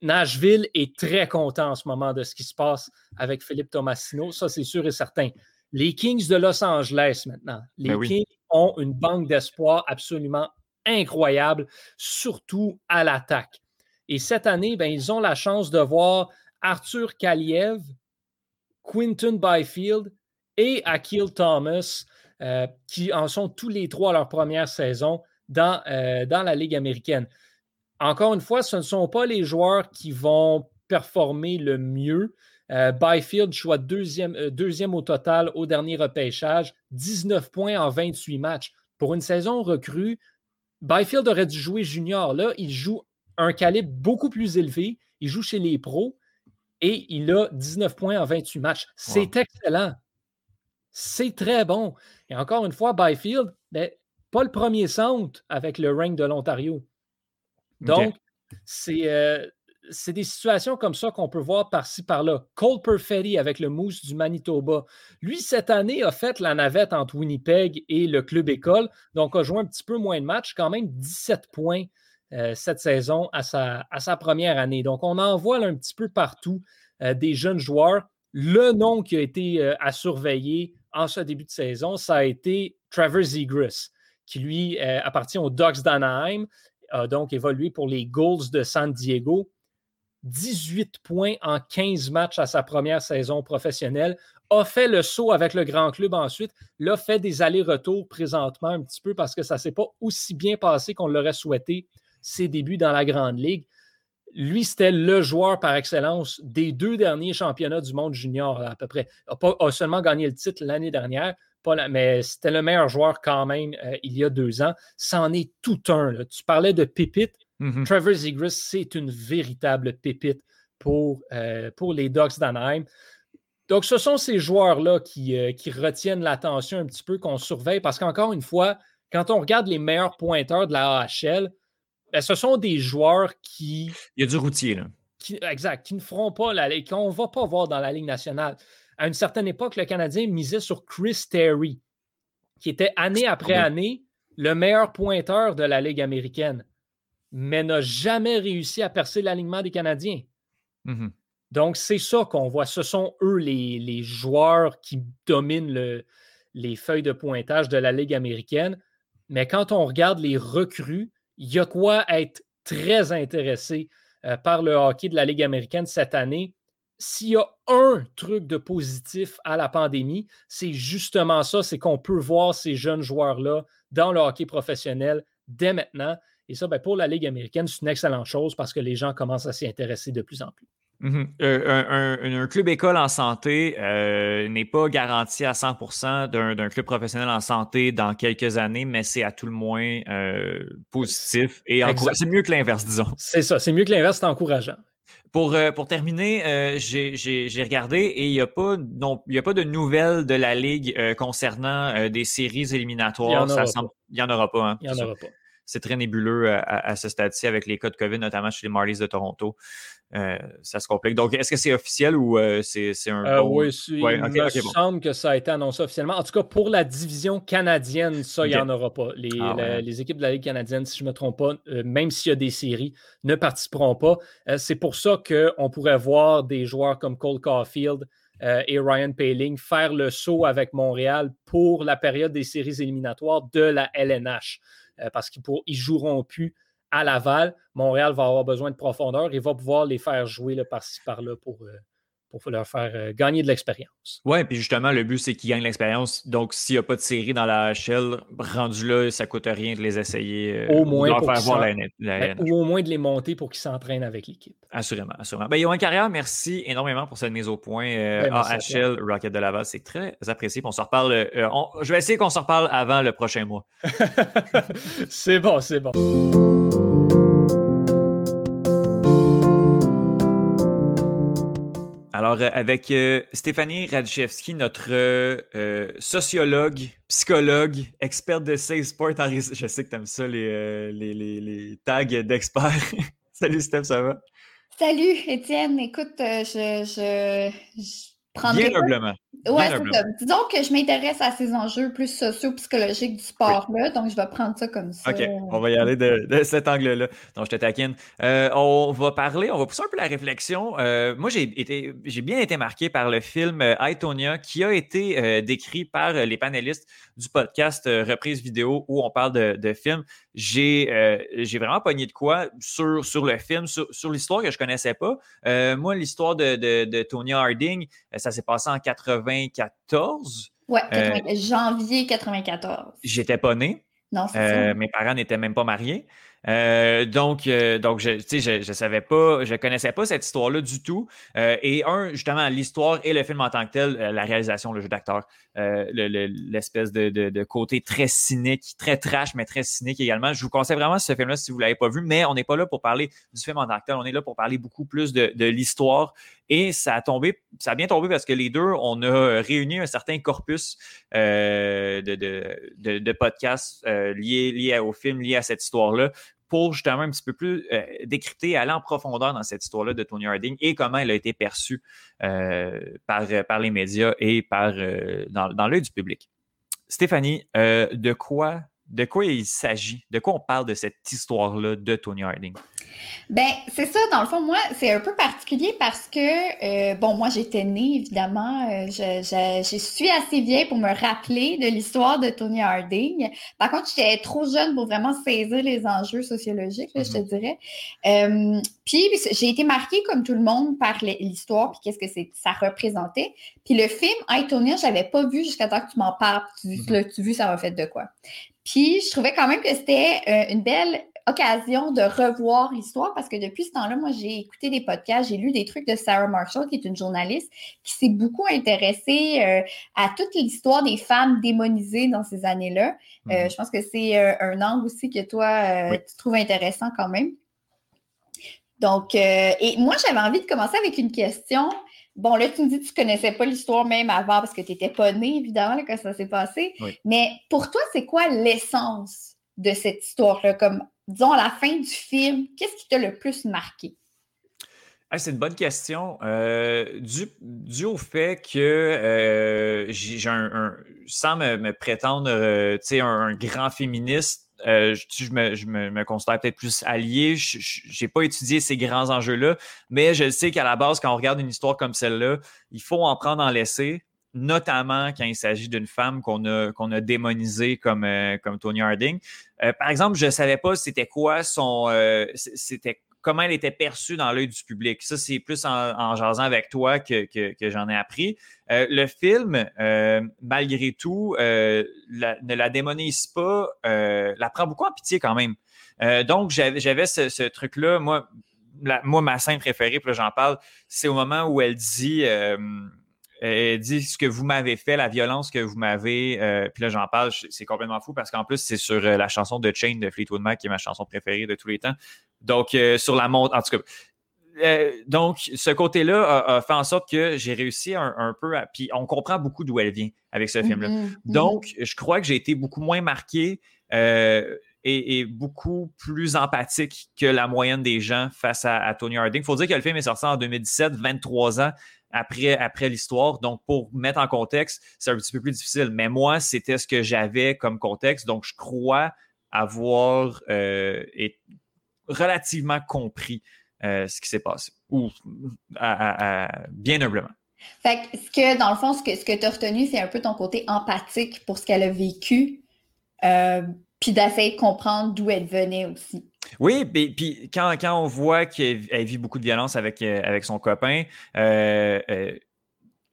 Nashville est très content en ce moment de ce qui se passe avec Philippe Tomasino, ça c'est sûr et certain. Les Kings de Los Angeles maintenant, les ben Kings ont une banque d'espoir absolument incroyable, surtout à l'attaque. Et cette année, ben, ils ont la chance de voir Arthur Kaliev, Quinton Byfield et Akil Thomas euh, qui en sont tous les trois à leur première saison dans, euh, dans la Ligue américaine. Encore une fois, ce ne sont pas les joueurs qui vont performer le mieux. Euh, Byfield, choix deuxième, deuxième au total au dernier repêchage, 19 points en 28 matchs. Pour une saison recrue, Byfield aurait dû jouer junior. Là, il joue un calibre beaucoup plus élevé. Il joue chez les pros et il a 19 points en 28 matchs. C'est excellent. C'est très bon. Et encore une fois, Byfield, ben, pas le premier centre avec le rank de l'Ontario. Donc, euh, c'est des situations comme ça qu'on peut voir par-ci, par-là. Cole Perfetti avec le Moose du Manitoba. Lui, cette année, a fait la navette entre Winnipeg et le club école, donc a joué un petit peu moins de matchs, quand même 17 points euh, cette saison à sa, à sa, première année. Donc, on en voit un petit peu partout euh, des jeunes joueurs. Le nom qui a été à surveiller, en ce début de saison, ça a été Trevor Zegras, qui lui euh, appartient aux Ducks d'Anaheim, a donc évolué pour les Goals de San Diego. 18 points en 15 matchs à sa première saison professionnelle, a fait le saut avec le grand club ensuite, l'a fait des allers-retours présentement un petit peu parce que ça ne s'est pas aussi bien passé qu'on l'aurait souhaité ses débuts dans la Grande Ligue lui, c'était le joueur par excellence des deux derniers championnats du monde junior, à peu près. Il a, seulement gagné le titre l'année dernière, mais c'était le meilleur joueur quand même euh, il y a deux ans. C'en est tout un. Tu parlais de pépite. Mm-hmm. Trevor Zegras, c'est une véritable pépite pour, euh, pour les Ducks d'Anaheim. Donc, ce sont ces joueurs-là qui, euh, qui retiennent l'attention un petit peu, qu'on surveille, parce qu'encore une fois, quand on regarde les meilleurs pointeurs de la AHL, ben, ce sont des joueurs qui. Il y a du routier, là. exact, qui ne feront pas la Ligue, qu'on ne va pas voir dans la Ligue nationale. À une certaine époque, le Canadien misait sur Chris Terry, qui était année après année le meilleur pointeur de la Ligue américaine, mais n'a jamais réussi à percer l'alignement des Canadiens. Mm-hmm. Donc, c'est ça qu'on voit. Ce sont eux les, joueurs qui dominent les feuilles de pointage de la Ligue américaine. Mais quand on regarde les recrues, il y a quoi être très intéressé euh, par le hockey de la Ligue américaine cette année? S'il y a un truc de positif à la pandémie, c'est justement ça, c'est qu'on peut voir ces jeunes joueurs-là dans le hockey professionnel dès maintenant. Et ça, ben, pour la Ligue américaine, c'est une excellente chose parce que les gens commencent à s'y intéresser de plus en plus. Mhm. un, club école en santé n'est pas garanti à 100% d'un club professionnel en santé dans quelques années, mais c'est à tout le moins positif et c'est mieux que l'inverse, disons. C'est ça, c'est mieux que l'inverse, c'est encourageant. Pour, euh, pour terminer, euh, j'ai regardé et il n'y a, pas, a pas de nouvelles de la Ligue euh, concernant des séries éliminatoires. Il n'y en, aura pas. Hein, il n'y en aura pas. C'est très nébuleux à, à ce stade-ci avec les cas de COVID, notamment chez les Marlies de Toronto. Euh, ça se complique. Donc, est-ce que c'est officiel ou euh, c'est un. Euh, oui, il me semble que ça a été annoncé officiellement. En tout cas, pour la division canadienne, ça, il n'y en aura pas. Les, ah les, équipes de la Ligue canadienne, si je ne me trompe pas, même s'il y a des séries, ne participeront pas. c'est pour ça qu'on pourrait voir des joueurs comme Cole Caulfield et Ryan Paling faire le saut avec Montréal pour la période des séries éliminatoires de la LNH. Parce qu'ils ne joueront plus à Laval, Montréal va avoir besoin de profondeur et va pouvoir les faire jouer par-ci par-là pour, euh, pour leur faire euh, gagner de l'expérience. Oui, puis justement, le but, c'est qu'ils gagnent l'expérience. Donc, s'il n'y a pas de série dans la HL, rendu là, ça ne coûte rien de les essayer. Euh, au moins, pour faire voir la, ben, Ou au moins de les monter pour qu'ils s'entraînent avec l'équipe. Assurément, assurément. Ben, une Carrière, merci énormément pour cette mise au point euh, ben, HL Rocket de Laval. C'est très apprécié. On se reparle. Je vais essayer qu'on se reparle avant le prochain mois. c'est bon, c'est bon. Alors, euh, avec euh, Stéphanie Radchevski, notre euh, sociologue, psychologue, experte de Safe Sport en Je sais que tu aimes ça, les, les, tags d'experts. Salut Steph, ça va? Salut Étienne, écoute, je Bien humblement. Oui, c'est ça. Disons que je m'intéresse à ces enjeux plus socio-psychologiques du sport-là, donc je vais prendre ça comme ça. OK, on va y aller de, cet angle-là. Donc, je te taquine. Euh, on va parler, on va pousser un peu la réflexion. Euh, moi, j'ai été, j'ai bien été marqué par le film euh, Itonia qui a été décrit par les panélistes du podcast Reprise vidéo où on parle de, de films. J'ai, j'ai vraiment pogné de quoi sur, sur le film, sur, sur l'histoire que je connaissais pas. moi, l'histoire de, de, de Tonya Harding, ça s'est passé en 80 94. Ouais, euh, janvier 94. J'étais pas né. Non, c'est euh, Mes parents n'étaient même pas mariés. Euh, donc, euh, donc je, je, je savais pas, je connaissais pas cette histoire-là du tout. Euh, et un, justement, l'histoire et le film en tant que tel, la réalisation, le jeu d'acteur, l'espèce de, de, côté très cynique, très trash, mais très cynique également. Je vous conseille vraiment ce film-là si vous l'avez pas vu, mais on n'est pas là pour parler du film en tant que tel, on est là pour parler beaucoup plus de, de l'histoire. Et ça a tombé, ça a bien tombé parce que les deux, on a réuni un certain corpus de, de, de, podcasts liés, liés au film, liés à cette histoire-là pour justement un petit peu plus euh, décrypter, aller en profondeur dans cette histoire-là de Tony Harding et comment elle a été perçue euh, par, par les médias et par, euh, dans l'œil du public. Stéphanie, de quoi de quoi il s'agit? De quoi on parle de cette histoire-là de Tony Harding? Ben, c'est ça, dans le fond, moi, c'est un peu particulier parce que, euh, bon, moi, j'étais née, évidemment. Euh, je, je, suis assez vieille pour me rappeler de l'histoire de Tony Harding. Par contre, j'étais trop jeune pour vraiment saisir les enjeux sociologiques, je te mm-hmm. dirais. Euh, puis, j'ai été marquée, comme tout le monde, par l'histoire, puis qu'est-ce que ça représentait. Puis le film I, Tony, je l'avais pas vu jusqu'à temps que tu m'en parles. Tu, mm-hmm. tu, vu, ça m'a fait de quoi. Puis, je trouvais quand même que c'était une belle occasion de revoir l'histoire parce que depuis ce temps-là, moi, j'ai écouté des podcasts, j'ai lu des trucs de Sarah Marshall, qui est une journaliste qui s'est beaucoup intéressée euh, à toute l'histoire des femmes démonisées dans ces années-là. Euh, mhm. je pense que c'est euh, un angle aussi que toi, tu trouves intéressant quand même. Donc, et moi, j'avais envie de commencer avec une question. Bon, là, tu me dis que tu ne connaissais pas l'histoire même avant parce que tu n'étais pas né, évidemment, quand ça s'est passé. Mais pour toi, c'est quoi l'essence de cette histoire-là? Comme disons, à la fin du film, qu'est-ce qui t'a le plus marqué? c'est une bonne question. Euh, dû, au fait que euh, j'ai un, sans me, prétendre euh, un, un, grand féministe, je, me, considère peut-être plus allié. Je n'ai pas étudié ces grands enjeux-là, mais je sais qu'à la base, quand on regarde une histoire comme celle-là, il faut en prendre en laisser notamment quand il s'agit d'une femme qu'on a, qu'on a démonisée comme, euh, comme Tony Harding. Euh, par exemple, je ne savais pas c'était quoi son. Euh, c'était comment elle était perçue dans l'œil du public. Ça, c'est plus en, jasant avec toi que, j'en ai appris. le film, malgré tout, ne la démonise pas, la prend beaucoup en pitié quand même. donc, j'avais ce, truc-là. Moi, moi, ma scène préférée, puis j'en parle, c'est au moment où elle dit, euh, elle dit ce que vous m'avez fait, la violence que vous m'avez. Euh, puis là, j'en parle, c'est complètement fou parce qu'en plus, c'est sur euh, la chanson de Chain de Fleetwood Mac, qui est ma chanson préférée de tous les temps. Donc, sur la montre, en tout cas. donc, ce côté-là a, fait en sorte que j'ai réussi un, peu à. Puis on comprend beaucoup d'où elle vient avec ce film-là. Mhm, mhm. Donc, je crois que j'ai été beaucoup moins marqué est, beaucoup plus empathique que la moyenne des gens face à, Tony Harding. Il faut dire que le film est sorti en 2017, 23 ans après, après l'histoire. Donc, pour mettre en contexte, c'est un petit peu plus difficile. Mais moi, c'était ce que j'avais comme contexte. Donc, je crois avoir euh, relativement compris euh, ce qui s'est passé. Ou bien humblement. Fait que, ce que, dans le fond, ce que, ce que tu as retenu, c'est un peu ton côté empathique pour ce qu'elle a vécu. Euh, puis d'essayer de comprendre d'où elle venait aussi. Oui, puis quand, quand on voit qu'elle vit beaucoup de violence avec, euh, avec son copain, euh, euh,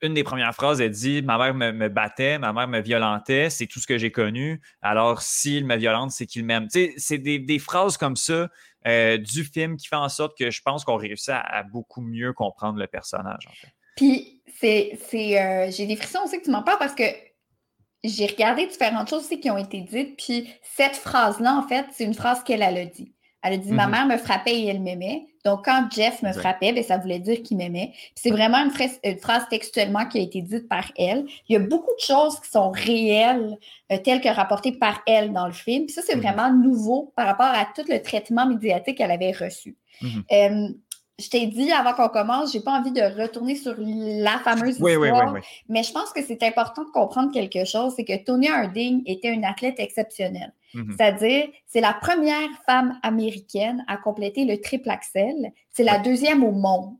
une des premières phrases, elle dit Ma mère me, battait, ma mère me violentait, c'est tout ce que j'ai connu. Alors, s'il me violente, c'est qu'il m'aime. Tu sais, c'est des, phrases comme ça du film qui font en sorte que je pense qu'on réussit à, beaucoup mieux comprendre le personnage. En fait. Puis, c'est, j'ai des frissons aussi que tu m'en parles parce que j'ai regardé différentes choses aussi qui ont été dites, puis cette phrase-là, en fait, c'est une phrase qu'elle a dit. Elle a dit Ma mhm. mère me frappait et elle m'aimait. Donc, quand Jeff me frappait, bien, ça voulait dire qu'il m'aimait. C'est vraiment une, phrase, textuellement qui a été dite par elle. Il y a beaucoup de choses qui sont réelles, euh, telles que rapportées par elle dans le film. Puis ça, c'est mhm. vraiment nouveau par rapport à tout le traitement médiatique qu'elle avait reçu. Mhm. Euh, je t'ai dit avant qu'on commence, j'ai pas envie de retourner sur la fameuse histoire, mais je pense que c'est important de comprendre quelque chose, c'est que Tony Harding était une athlète exceptionnelle. Mhm. C'est-à-dire, c'est la première femme américaine à compléter le triple axel. C'est la deuxième au monde.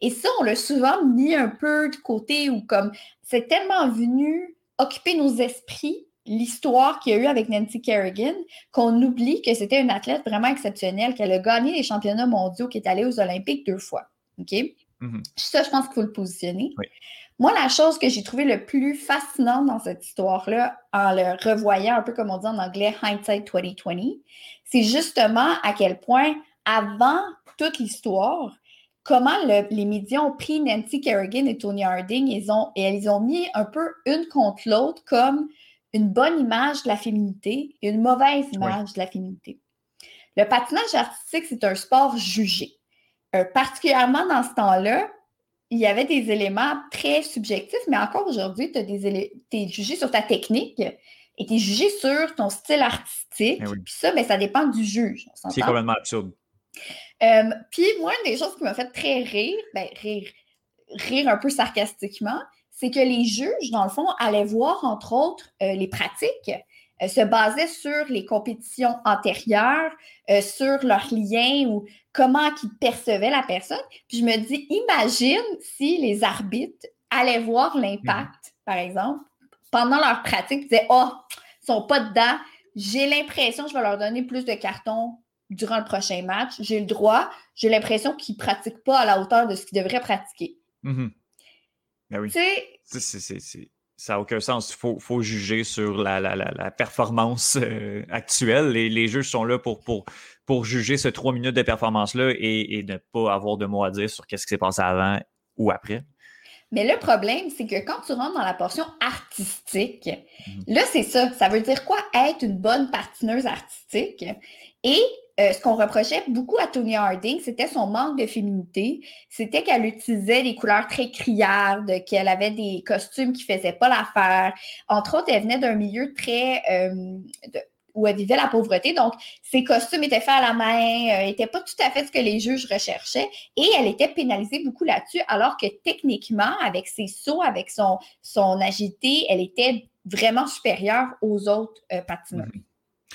Et ça, on l'a souvent mis un peu de côté ou comme c'est tellement venu occuper nos esprits l'histoire qu'il y a eu avec Nancy Kerrigan qu'on oublie que c'était une athlète vraiment exceptionnelle, qu'elle a gagné les championnats mondiaux, qui est allée aux Olympiques deux fois. OK? Mm-hmm. Ça, je pense qu'il faut le positionner. Moi, la chose que j'ai trouvé le plus fascinante dans cette histoire-là, en le revoyant un peu comme on dit en anglais, hindsight 2020, c'est justement à quel point, avant toute l'histoire, comment les médias ont pris Nancy Kerrigan et Tony Harding ils ont, et ils ont mis un peu une contre l'autre comme une bonne image de la féminité et une mauvaise image de la féminité. Le patinage artistique, c'est un sport jugé. Euh, particulièrement dans ce temps-là, il y avait des éléments très subjectifs, mais encore aujourd'hui, tu es jugé sur ta technique et tu es jugé sur ton style artistique. Eh puis ça, ben, ça dépend du juge. C'est complètement absurde. Euh, puis moi, une des choses qui m'a fait très rire, ben, rire, rire un peu sarcastiquement, c'est que les juges, dans le fond, allaient voir, entre autres, euh, les pratiques, euh, se basaient sur les compétitions antérieures, euh, sur leurs liens ou comment ils percevaient la personne. Puis je me dis, imagine si les arbitres allaient voir l'impact, mhm. par exemple, pendant leur pratique, ils disaient, oh, ils sont pas dedans, j'ai l'impression que je vais leur donner plus de cartons durant le prochain match, j'ai le droit, j'ai l'impression qu'ils ne pratiquent pas à la hauteur de ce qu'ils devraient pratiquer. Mhm. Ben oui. ça n'a aucun sens. Il faut, juger sur la, performance euh, actuelle. Les, les, juges sont là pour, pour, pour juger ce trois minutes de performance-là et, ne pas avoir de mots à dire sur qu'est-ce qui s'est passé avant ou après. Mais le problème, c'est que quand tu rentres dans la portion artistique, mhm. là, c'est ça. Ça veut dire quoi être une bonne patineuse artistique? Et euh, ce qu'on reprochait beaucoup à Tony Harding, c'était son manque de féminité. C'était qu'elle utilisait des couleurs très criardes, qu'elle avait des costumes qui ne faisaient pas l'affaire. Entre autres, elle venait d'un milieu très. Euh, où elle vivait la pauvreté. Donc, ses costumes étaient faits à la main, n'étaient euh, pas tout à fait ce que les juges recherchaient. Et elle était pénalisée beaucoup là-dessus, alors que techniquement, avec ses sauts, avec son, son agité, elle était vraiment supérieure aux autres patineurs. Mm-hmm.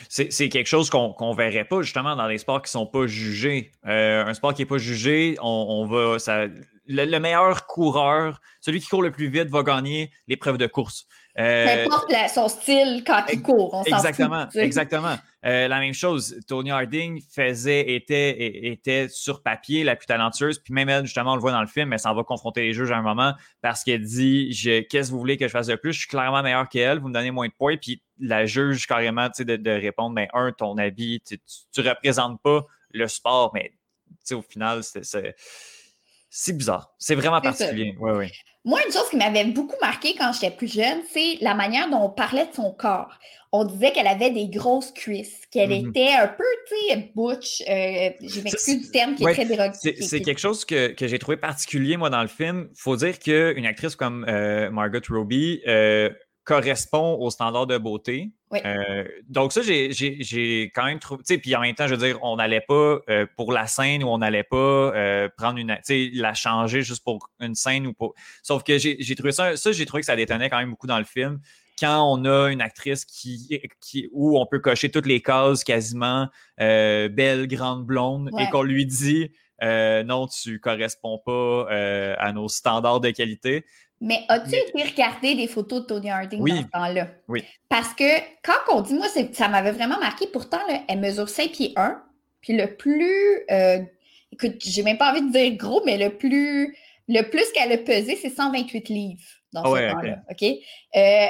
C'est quelque chose qu'on ne verrait pas justement dans les sports qui ne sont pas jugés. Euh, un sport qui n'est pas jugé, on, va. Ça, le, meilleur coureur, celui qui court le plus vite, va gagner l'épreuve de course. Euh, Peu importe son style quand il court, on Exactement, exactement. Euh, la même chose, Tony Harding faisait, était, était sur papier la plus talentueuse, puis même elle, justement, on le voit dans le film, elle s'en va confronter les juges à un moment parce qu'elle dit Qu'est-ce que vous voulez que je fasse de plus? Je suis clairement meilleur qu'elle, vous me donnez moins de points, puis la juge carrément de, de répondre ben, un, ton avis, tu ne représentes pas le sport, mais au final, c'est bizarre. C'est vraiment particulier. Ouais, ouais. Moi, une chose qui m'avait beaucoup marqué quand j'étais plus jeune, c'est la manière dont on parlait de son corps. On disait qu'elle avait des grosses cuisses, qu'elle mm-hmm. était un peu, tu sais, butch. Euh, J'ai m'excuse du terme qui est très dérogatoire. C'est quelque chose que, que j'ai trouvé particulier, moi, dans le film. Il faut dire qu'une actrice comme euh, Margot Robbie euh, correspond aux standards de beauté. Euh, donc ça, j'ai quand même trouvé, puis en même temps, je veux dire, on n'allait pas euh, pour la scène ou on n'allait pas euh, prendre une, la changer juste pour une scène ou pour... Sauf que j'ai trouvé ça, ça j'ai trouvé que ça détonnait quand même beaucoup dans le film. Quand on a une actrice qui, qui où on peut cocher toutes les cases quasiment, belle, grande, blonde, et qu'on lui dit non, tu corresponds pas à nos standards de qualité. Mais as-tu été regarder des photos de Tony Harding dans ce temps-là? Oui. Parce que quand on dit, moi, ça m'avait vraiment marqué. Pourtant, elle mesure 5 pieds 1. Puis le plus, euh, écoute, j'ai même pas envie de dire gros, mais le plus, le plus qu'elle a pesé, c'est 128 livres dans ah ce temps-là. OK? Euh,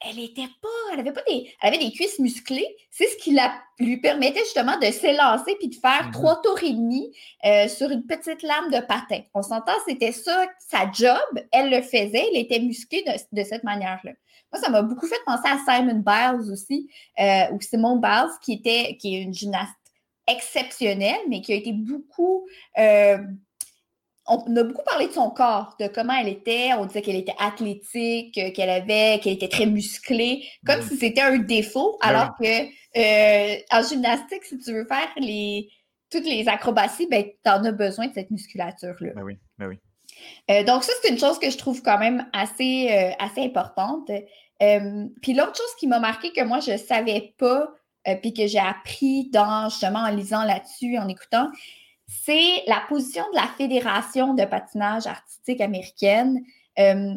elle était pas, elle avait pas des, elle avait des cuisses musclées. C'est ce qui la, lui permettait justement de s'élancer puis de faire mm-hmm. trois tours et demi euh, sur une petite lame de patin. On s'entend, c'était ça sa job. Elle le faisait, elle était musclée de, cette manière-là. Moi, ça m'a beaucoup fait penser à Simon Biles aussi, euh, ou Simone Biles, qui était, qui est une gymnaste exceptionnelle, mais qui a été beaucoup euh, on a beaucoup parlé de son corps, de comment elle était. On disait qu'elle était athlétique, euh, qu'elle avait, qu'elle était très musclée, comme si c'était un défaut, ben alors que euh, en gymnastique, si tu veux faire les, toutes les acrobaties, ben, tu en as besoin de cette musculature-là. Ben oui, ben oui. Euh, donc, ça, c'est une chose que je trouve quand même assez, assez importante. puis l'autre chose qui m'a marqué que moi, je ne savais pas, puis que j'ai appris dans, justement, en lisant là-dessus, en écoutant, c'est la position de la Fédération de patinage artistique américaine. Euh,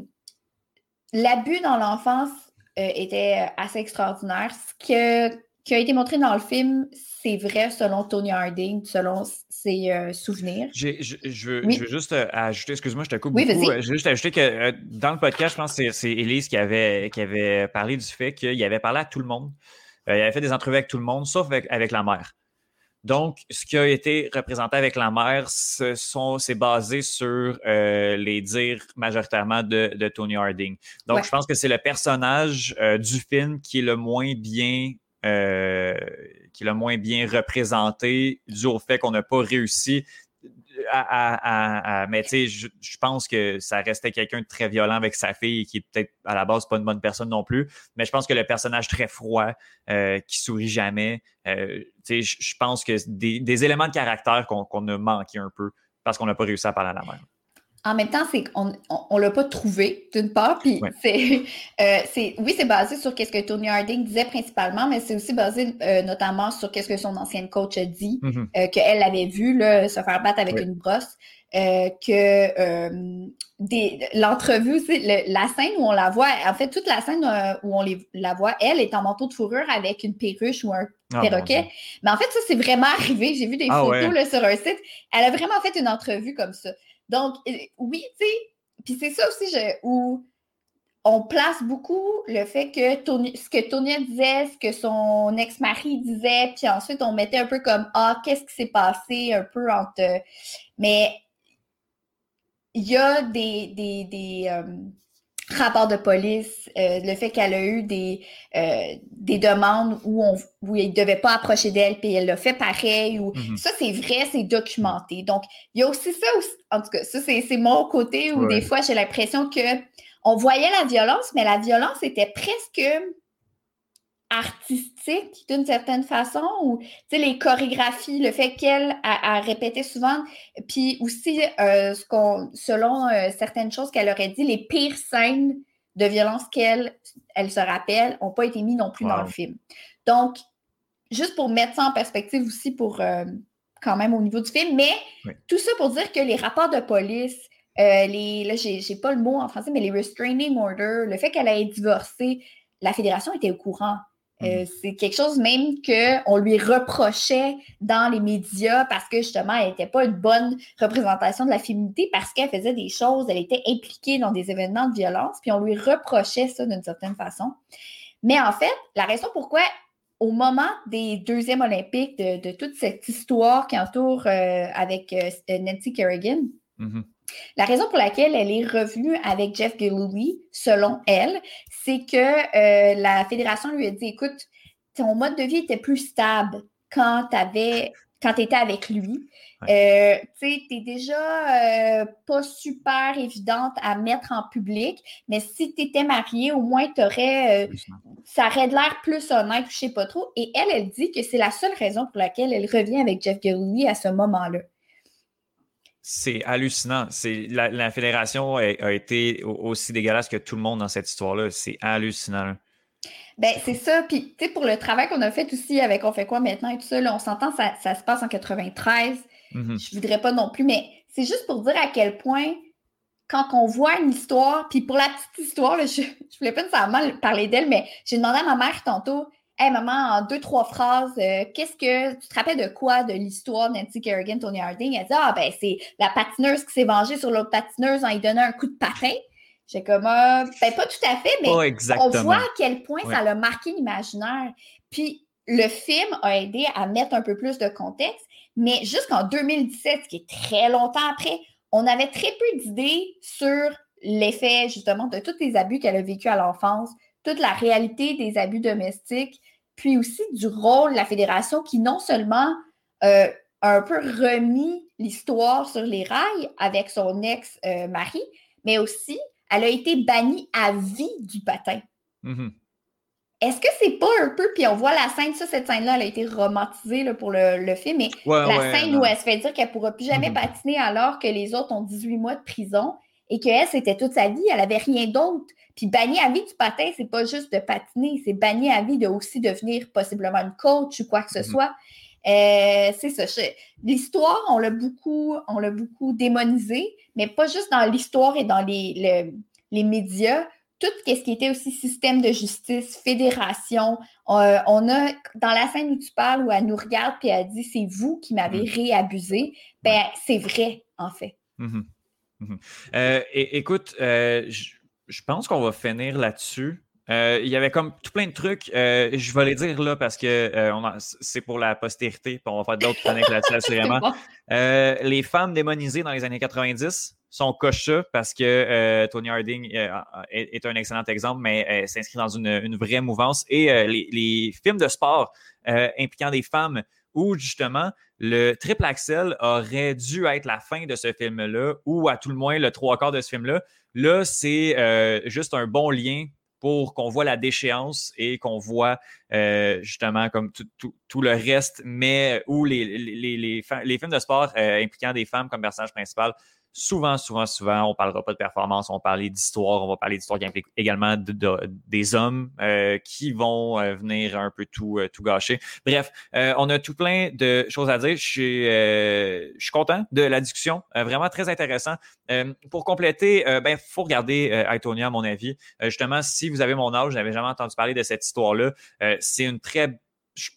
l'abus dans l'enfance euh, était assez extraordinaire. Ce qui a été montré dans le film, c'est vrai selon Tony Harding, selon ses euh, souvenirs. Je, veux, juste ajouter, excuse-moi, je te coupe oui, beaucoup. Je veux juste ajouter que dans le podcast, je pense que c'est Elise qui avait, qui avait parlé du fait qu'il avait parlé à tout le monde. il avait fait des entrevues avec tout le monde, sauf avec la mère. Donc, ce qui a été représenté avec la mère, c'est basé sur euh, les dires majoritairement de, Tony Harding. Donc, je pense que c'est le personnage euh, du film qui est le moins bien euh, qui est le moins bien représenté dû au fait qu'on n'a pas réussi mais tu sais, je, pense que ça restait quelqu'un de très violent avec sa fille qui est peut-être à la base pas une bonne personne non plus. Mais je pense que le personnage très froid, euh, qui sourit jamais, euh, tu sais, je pense que des, des éléments de caractère qu'on a manqué un peu parce qu'on n'a pas réussi à parler à la mère en même temps, c'est qu'on on, l'a pas trouvé, d'une part. Puis euh, c'est, oui, c'est basé sur ce que Tony Harding disait principalement, mais c'est aussi basé euh, notamment sur ce que son ancienne coach a dit, mm-hmm. euh, qu'elle avait vu là, se faire battre avec une brosse. que l'entrevue, la scène où on la voit, en fait, toute la scène où on la voit, elle est en manteau de fourrure avec une perruche ou un ah, perroquet. Mais en fait, ça, c'est vraiment arrivé. J'ai vu des ah, photos là, sur un site. Elle a vraiment fait une entrevue comme ça. Donc, oui, tu sais, puis c'est ça aussi où on place beaucoup le fait que ce que Tonya disait, ce que son ex-mari disait, puis ensuite on mettait un peu comme Ah, qu'est-ce qui s'est passé un peu entre. Mais il y a des, des, euh, rapport de police, euh, le fait qu'elle a eu des, euh, des demandes où, on, où il ne devait pas approcher d'elle, puis elle l'a fait pareil. Ou, mm-hmm. Ça, c'est vrai, c'est documenté. Donc, il y a aussi ça, en tout cas, ça, c'est mon côté où des fois, j'ai l'impression que on voyait la violence, mais la violence était presque artistique d'une certaine façon ou les chorégraphies, le fait qu'elle a, répété souvent, puis aussi euh, ce qu'on, selon euh, certaines choses qu'elle aurait dit, les pires scènes de violence qu'elle elle se rappelle n'ont pas été mises non plus dans le film. Donc, juste pour mettre ça en perspective aussi pour euh, quand même au niveau du film, mais tout ça pour dire que les rapports de police, les, là, j'ai pas le mot en français, mais les restraining orders, le fait qu'elle ait divorcé, la fédération était au courant. Euh, mm. c'est quelque chose même qu'on lui reprochait dans les médias parce que justement, elle n'était pas une bonne représentation de la féminité parce qu'elle faisait des choses, elle était impliquée dans des événements de violence, puis on lui reprochait ça d'une certaine façon. Mais en fait, la raison pourquoi au moment des deuxièmes Olympiques, de, toute cette histoire qui entoure euh, avec Nancy Kerrigan, mm-hmm. La raison pour laquelle elle est revenue avec Jeff Gillooly, selon elle, c'est que la fédération lui a dit écoute, ton mode de vie était plus stable quand tu avais quand tu étais avec lui. Euh, tu sais, tu déjà euh, pas super évidente à mettre en public, mais si tu étais mariée, au moins tu aurais. Euh, ça aurait l'air plus honnête, je sais pas trop. Et elle, elle dit que c'est la seule raison pour laquelle elle revient avec Jeff Gillooly à ce moment-là. C'est hallucinant. C'est la, fédération a, été aussi dégueulasse que tout le monde dans cette histoire-là. C'est hallucinant. Ben, c'est ça. Puis, tu sais, pour le travail qu'on a fait aussi avec On fait quoi maintenant et tout ça, on s'entend, ça, ça, se passe en 93. Mm-hmm. Je voudrais pas non plus, mais c'est juste pour dire à quel point, quand on voit une histoire, puis pour la petite histoire, je, je voulais pas nécessairement parler d'elle, mais j'ai demandé à ma mère tantôt, Hey maman, en deux, trois phrases, euh, qu'est-ce que tu te rappelles de quoi de l'histoire de Nancy Kerrigan, Tony Harding? Elle dit Ah, ben, c'est la patineuse qui s'est vengée sur l'autre patineuse en lui donnant un coup de patin. J'ai comme, euh, ben, pas tout à fait, mais on voit à quel point ça a marqué l'imaginaire. Puis le film a aidé à mettre un peu plus de contexte, mais jusqu'en 2017, ce qui est très longtemps après, on avait très peu d'idées sur l'effet justement de tous les abus qu'elle a vécu à l'enfance, toute la réalité des abus domestiques, puis aussi du rôle de la fédération qui non seulement euh, a un peu remis l'histoire sur les rails avec son ex-mari, euh, mais aussi elle a été bannie à vie du patin. Mm-hmm. Est-ce que c'est pas un peu, puis on voit la scène, ça, cette scène-là, elle a été romantisée pour le, film, mais la scène où elle se fait dire qu'elle ne pourra plus jamais mm-hmm. patiner alors que les autres ont 18 mois de prison et qu'elle, c'était toute sa vie, elle n'avait rien d'autre. Puis bannie à vie du patin, c'est pas juste de patiner, c'est banni à vie de aussi devenir possiblement une coach ou quoi que ce mm-hmm. soit. Euh, c'est ça. L'histoire, on l'a beaucoup, on l'a beaucoup démonisé, mais pas juste dans l'histoire et dans les, les, médias. Tout ce qui était aussi système de justice, fédération. Euh, on a, dans la scène où tu parles, où elle nous regarde et elle dit c'est vous qui m'avez mmh. réabusé, ben c'est vrai, en fait. Mmh euh, écoute, je pense qu'on va finir là-dessus. Euh, il y avait comme tout plein de trucs. Euh, je vais les dire là parce que euh, c'est pour la postérité, puis on va faire d'autres chroniques là-dessus assurément. les femmes démonisées dans les années 90 sont cocheux parce que Tony Harding est, un excellent exemple, mais s'inscrit dans une, vraie mouvance. Et les, films de sport impliquant des femmes où justement le triple axel aurait dû être la fin de ce film-là, ou à tout le moins le trois quarts de ce film-là. Là, c'est juste un bon lien pour qu'on voit la déchéance et qu'on voit euh, justement comme tout, le reste, mais où les, films de sport euh, impliquant des femmes comme personnage principal souvent, souvent, souvent, on ne parlera pas de performance, on va parler d'histoire, on va parler d'histoire qui implique également des hommes euh, qui vont euh, venir un peu tout, euh, tout gâcher. Bref, on a tout plein de choses à dire. Je suis, je content de la discussion, vraiment très intéressant. pour compléter, il ben, faut regarder Itonia, à mon avis. justement, si vous avez mon âge, je n'avais jamais entendu parler de cette histoire-là. c'est une très,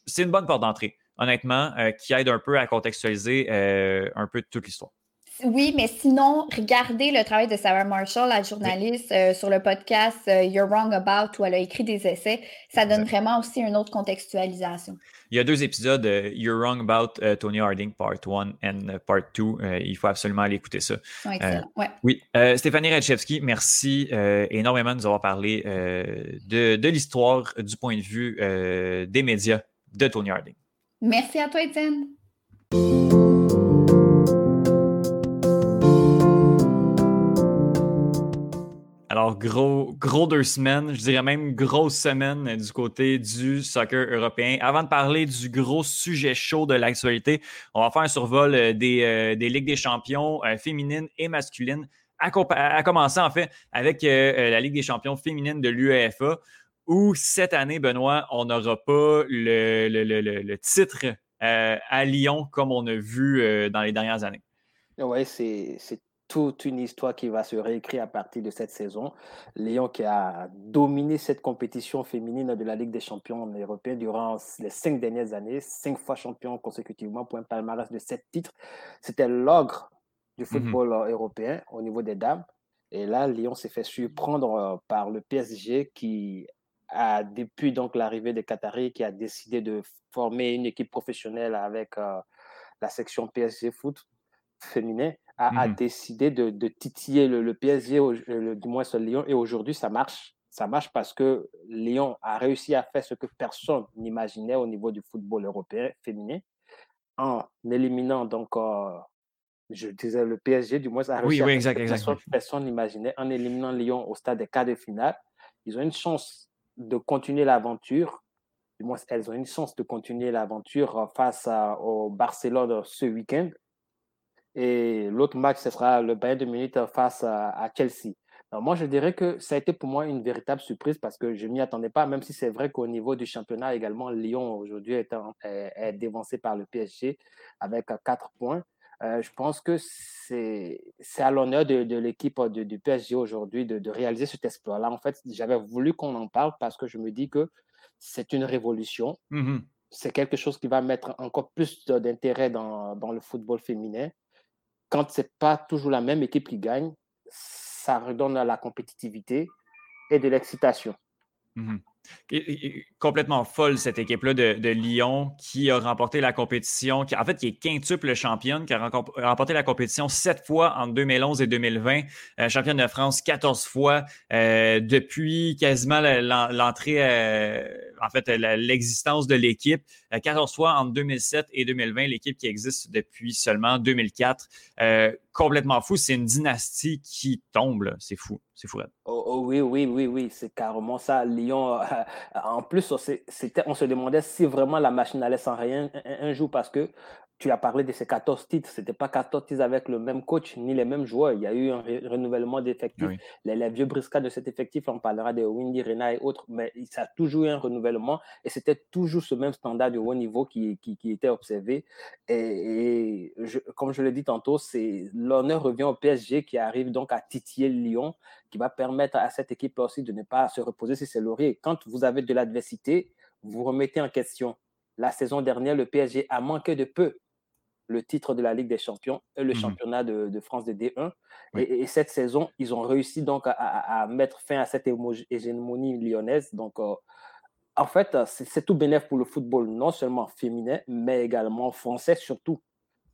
c'est une bonne porte d'entrée, honnêtement, qui aide un peu à contextualiser un peu toute l'histoire. Oui, mais sinon, regardez le travail de Sarah Marshall, la journaliste, euh, sur le podcast euh, You're Wrong About, où elle a écrit des essais. Ça donne vraiment aussi une autre contextualisation. Il y a deux épisodes, euh, You're Wrong About Tony Harding, Part 1 et Part 2. il faut absolument aller écouter ça. excellent. Ouais. Oui. Stéphanie Radchevski, merci énormément de nous avoir parlé de, de l'histoire du point de vue des médias de Tony Harding. Merci à toi, Étienne. Alors, gros, gros deux semaines, je dirais même grosse semaine du côté du soccer européen. Avant de parler du gros sujet chaud de l'actualité, on va faire un survol euh, des, euh, des Ligues des champions euh, féminines et masculines, à, commencer en fait avec la Ligue des champions féminines de l'UEFA, où cette année, Benoît, on n'aura pas le, le, le, le titre à Lyon comme on a vu dans les dernières années. Oui, c'est toute une histoire qui va se réécrire à partir de cette saison. Lyon qui a dominé cette compétition féminine de la Ligue des champions européens durant les cinq dernières années, cinq fois champion consécutivement pour un palmarès de sept titres. C'était l'ogre du mmh football européen au niveau des dames. Et là, Lyon s'est fait surprendre euh, par le PSG qui depuis donc l'arrivée des Qataris, qui a décidé de former une équipe professionnelle avec la section PSG foot féminin, a, mmh décidé de, titiller le, PSG, du moins ce Lyon, et aujourd'hui ça marche. Ça marche parce que Lyon a réussi à faire ce que personne n'imaginait au niveau du football européen féminin en éliminant donc je disais le PSG, du moins, a réussi oui, oui, à exact, exact. personne n'imaginait en éliminant Lyon au stade des quarts de finale. Ils ont une chance de continuer l'aventure. Du moins, elles ont une chance de continuer l'aventure face au Barcelone ce week-end. Et l'autre match, ce sera le Bayern de Munich face à, Chelsea. moi, je dirais que ça a été pour moi une véritable surprise parce que je ne m'y attendais pas, même si c'est vrai qu'au niveau du championnat également, Lyon aujourd'hui est, est, dévancé par le PSG avec quatre points. Euh, je pense que c'est à l'honneur de, de l'équipe du PSG aujourd'hui de, de, réaliser cet exploit-là. En fait, j'avais voulu qu'on en parle parce que je me dis que c'est une révolution. Mmh c'est quelque chose qui va mettre encore plus d'intérêt dans, dans, le football féminin. Quand ce n'est pas toujours la même équipe qui gagne, ça redonne la compétitivité et de l'excitation. Mmh complètement folle, cette équipe-là de, Lyon qui a remporté la compétition, qui, en fait, qui est quintuple championne, qui a remporté la compétition sept fois en 2011 et 2020, euh, championne de France 14 fois, euh, depuis quasiment l'entrée, euh, en fait, l'existence de l'équipe, 14 fois en 2007 et 2020, l'équipe qui existe depuis seulement 2004. Complètement fou, c'est une dynastie qui tombe, c'est fou. C'est fou. Oh, oh, oui, oui, oui, oui, c'est carrément ça. Lyon, en plus, on, on se demandait si vraiment la machine allait sans rien un, jour parce que tu as parlé de ces 14 titres. Ce n'était pas 14 titres avec le même coach ni les mêmes joueurs. Il y a eu un renouvellement d'effectifs. Les, vieux briscades de cet effectif, on parlera de Windy, Rena et autres, mais ça a toujours eu un renouvellement et c'était toujours ce même standard de haut niveau qui, qui, était observé. Et, comme je l'ai dit tantôt, l'honneur revient au PSG qui arrive donc à titiller Lyon, qui va permettre à cette équipe aussi de ne pas se reposer sur ses lauriers. Quand vous avez de l'adversité, vous remettez en question. La saison dernière, le PSG a manqué de peu le titre de la Ligue des Champions et le mmh championnat de, France de D1. Et, cette saison, ils ont réussi donc à, mettre fin à cette hégémonie lyonnaise. Donc, euh, en fait, c'est tout bénéf pour le football, non seulement féminin, mais également français surtout.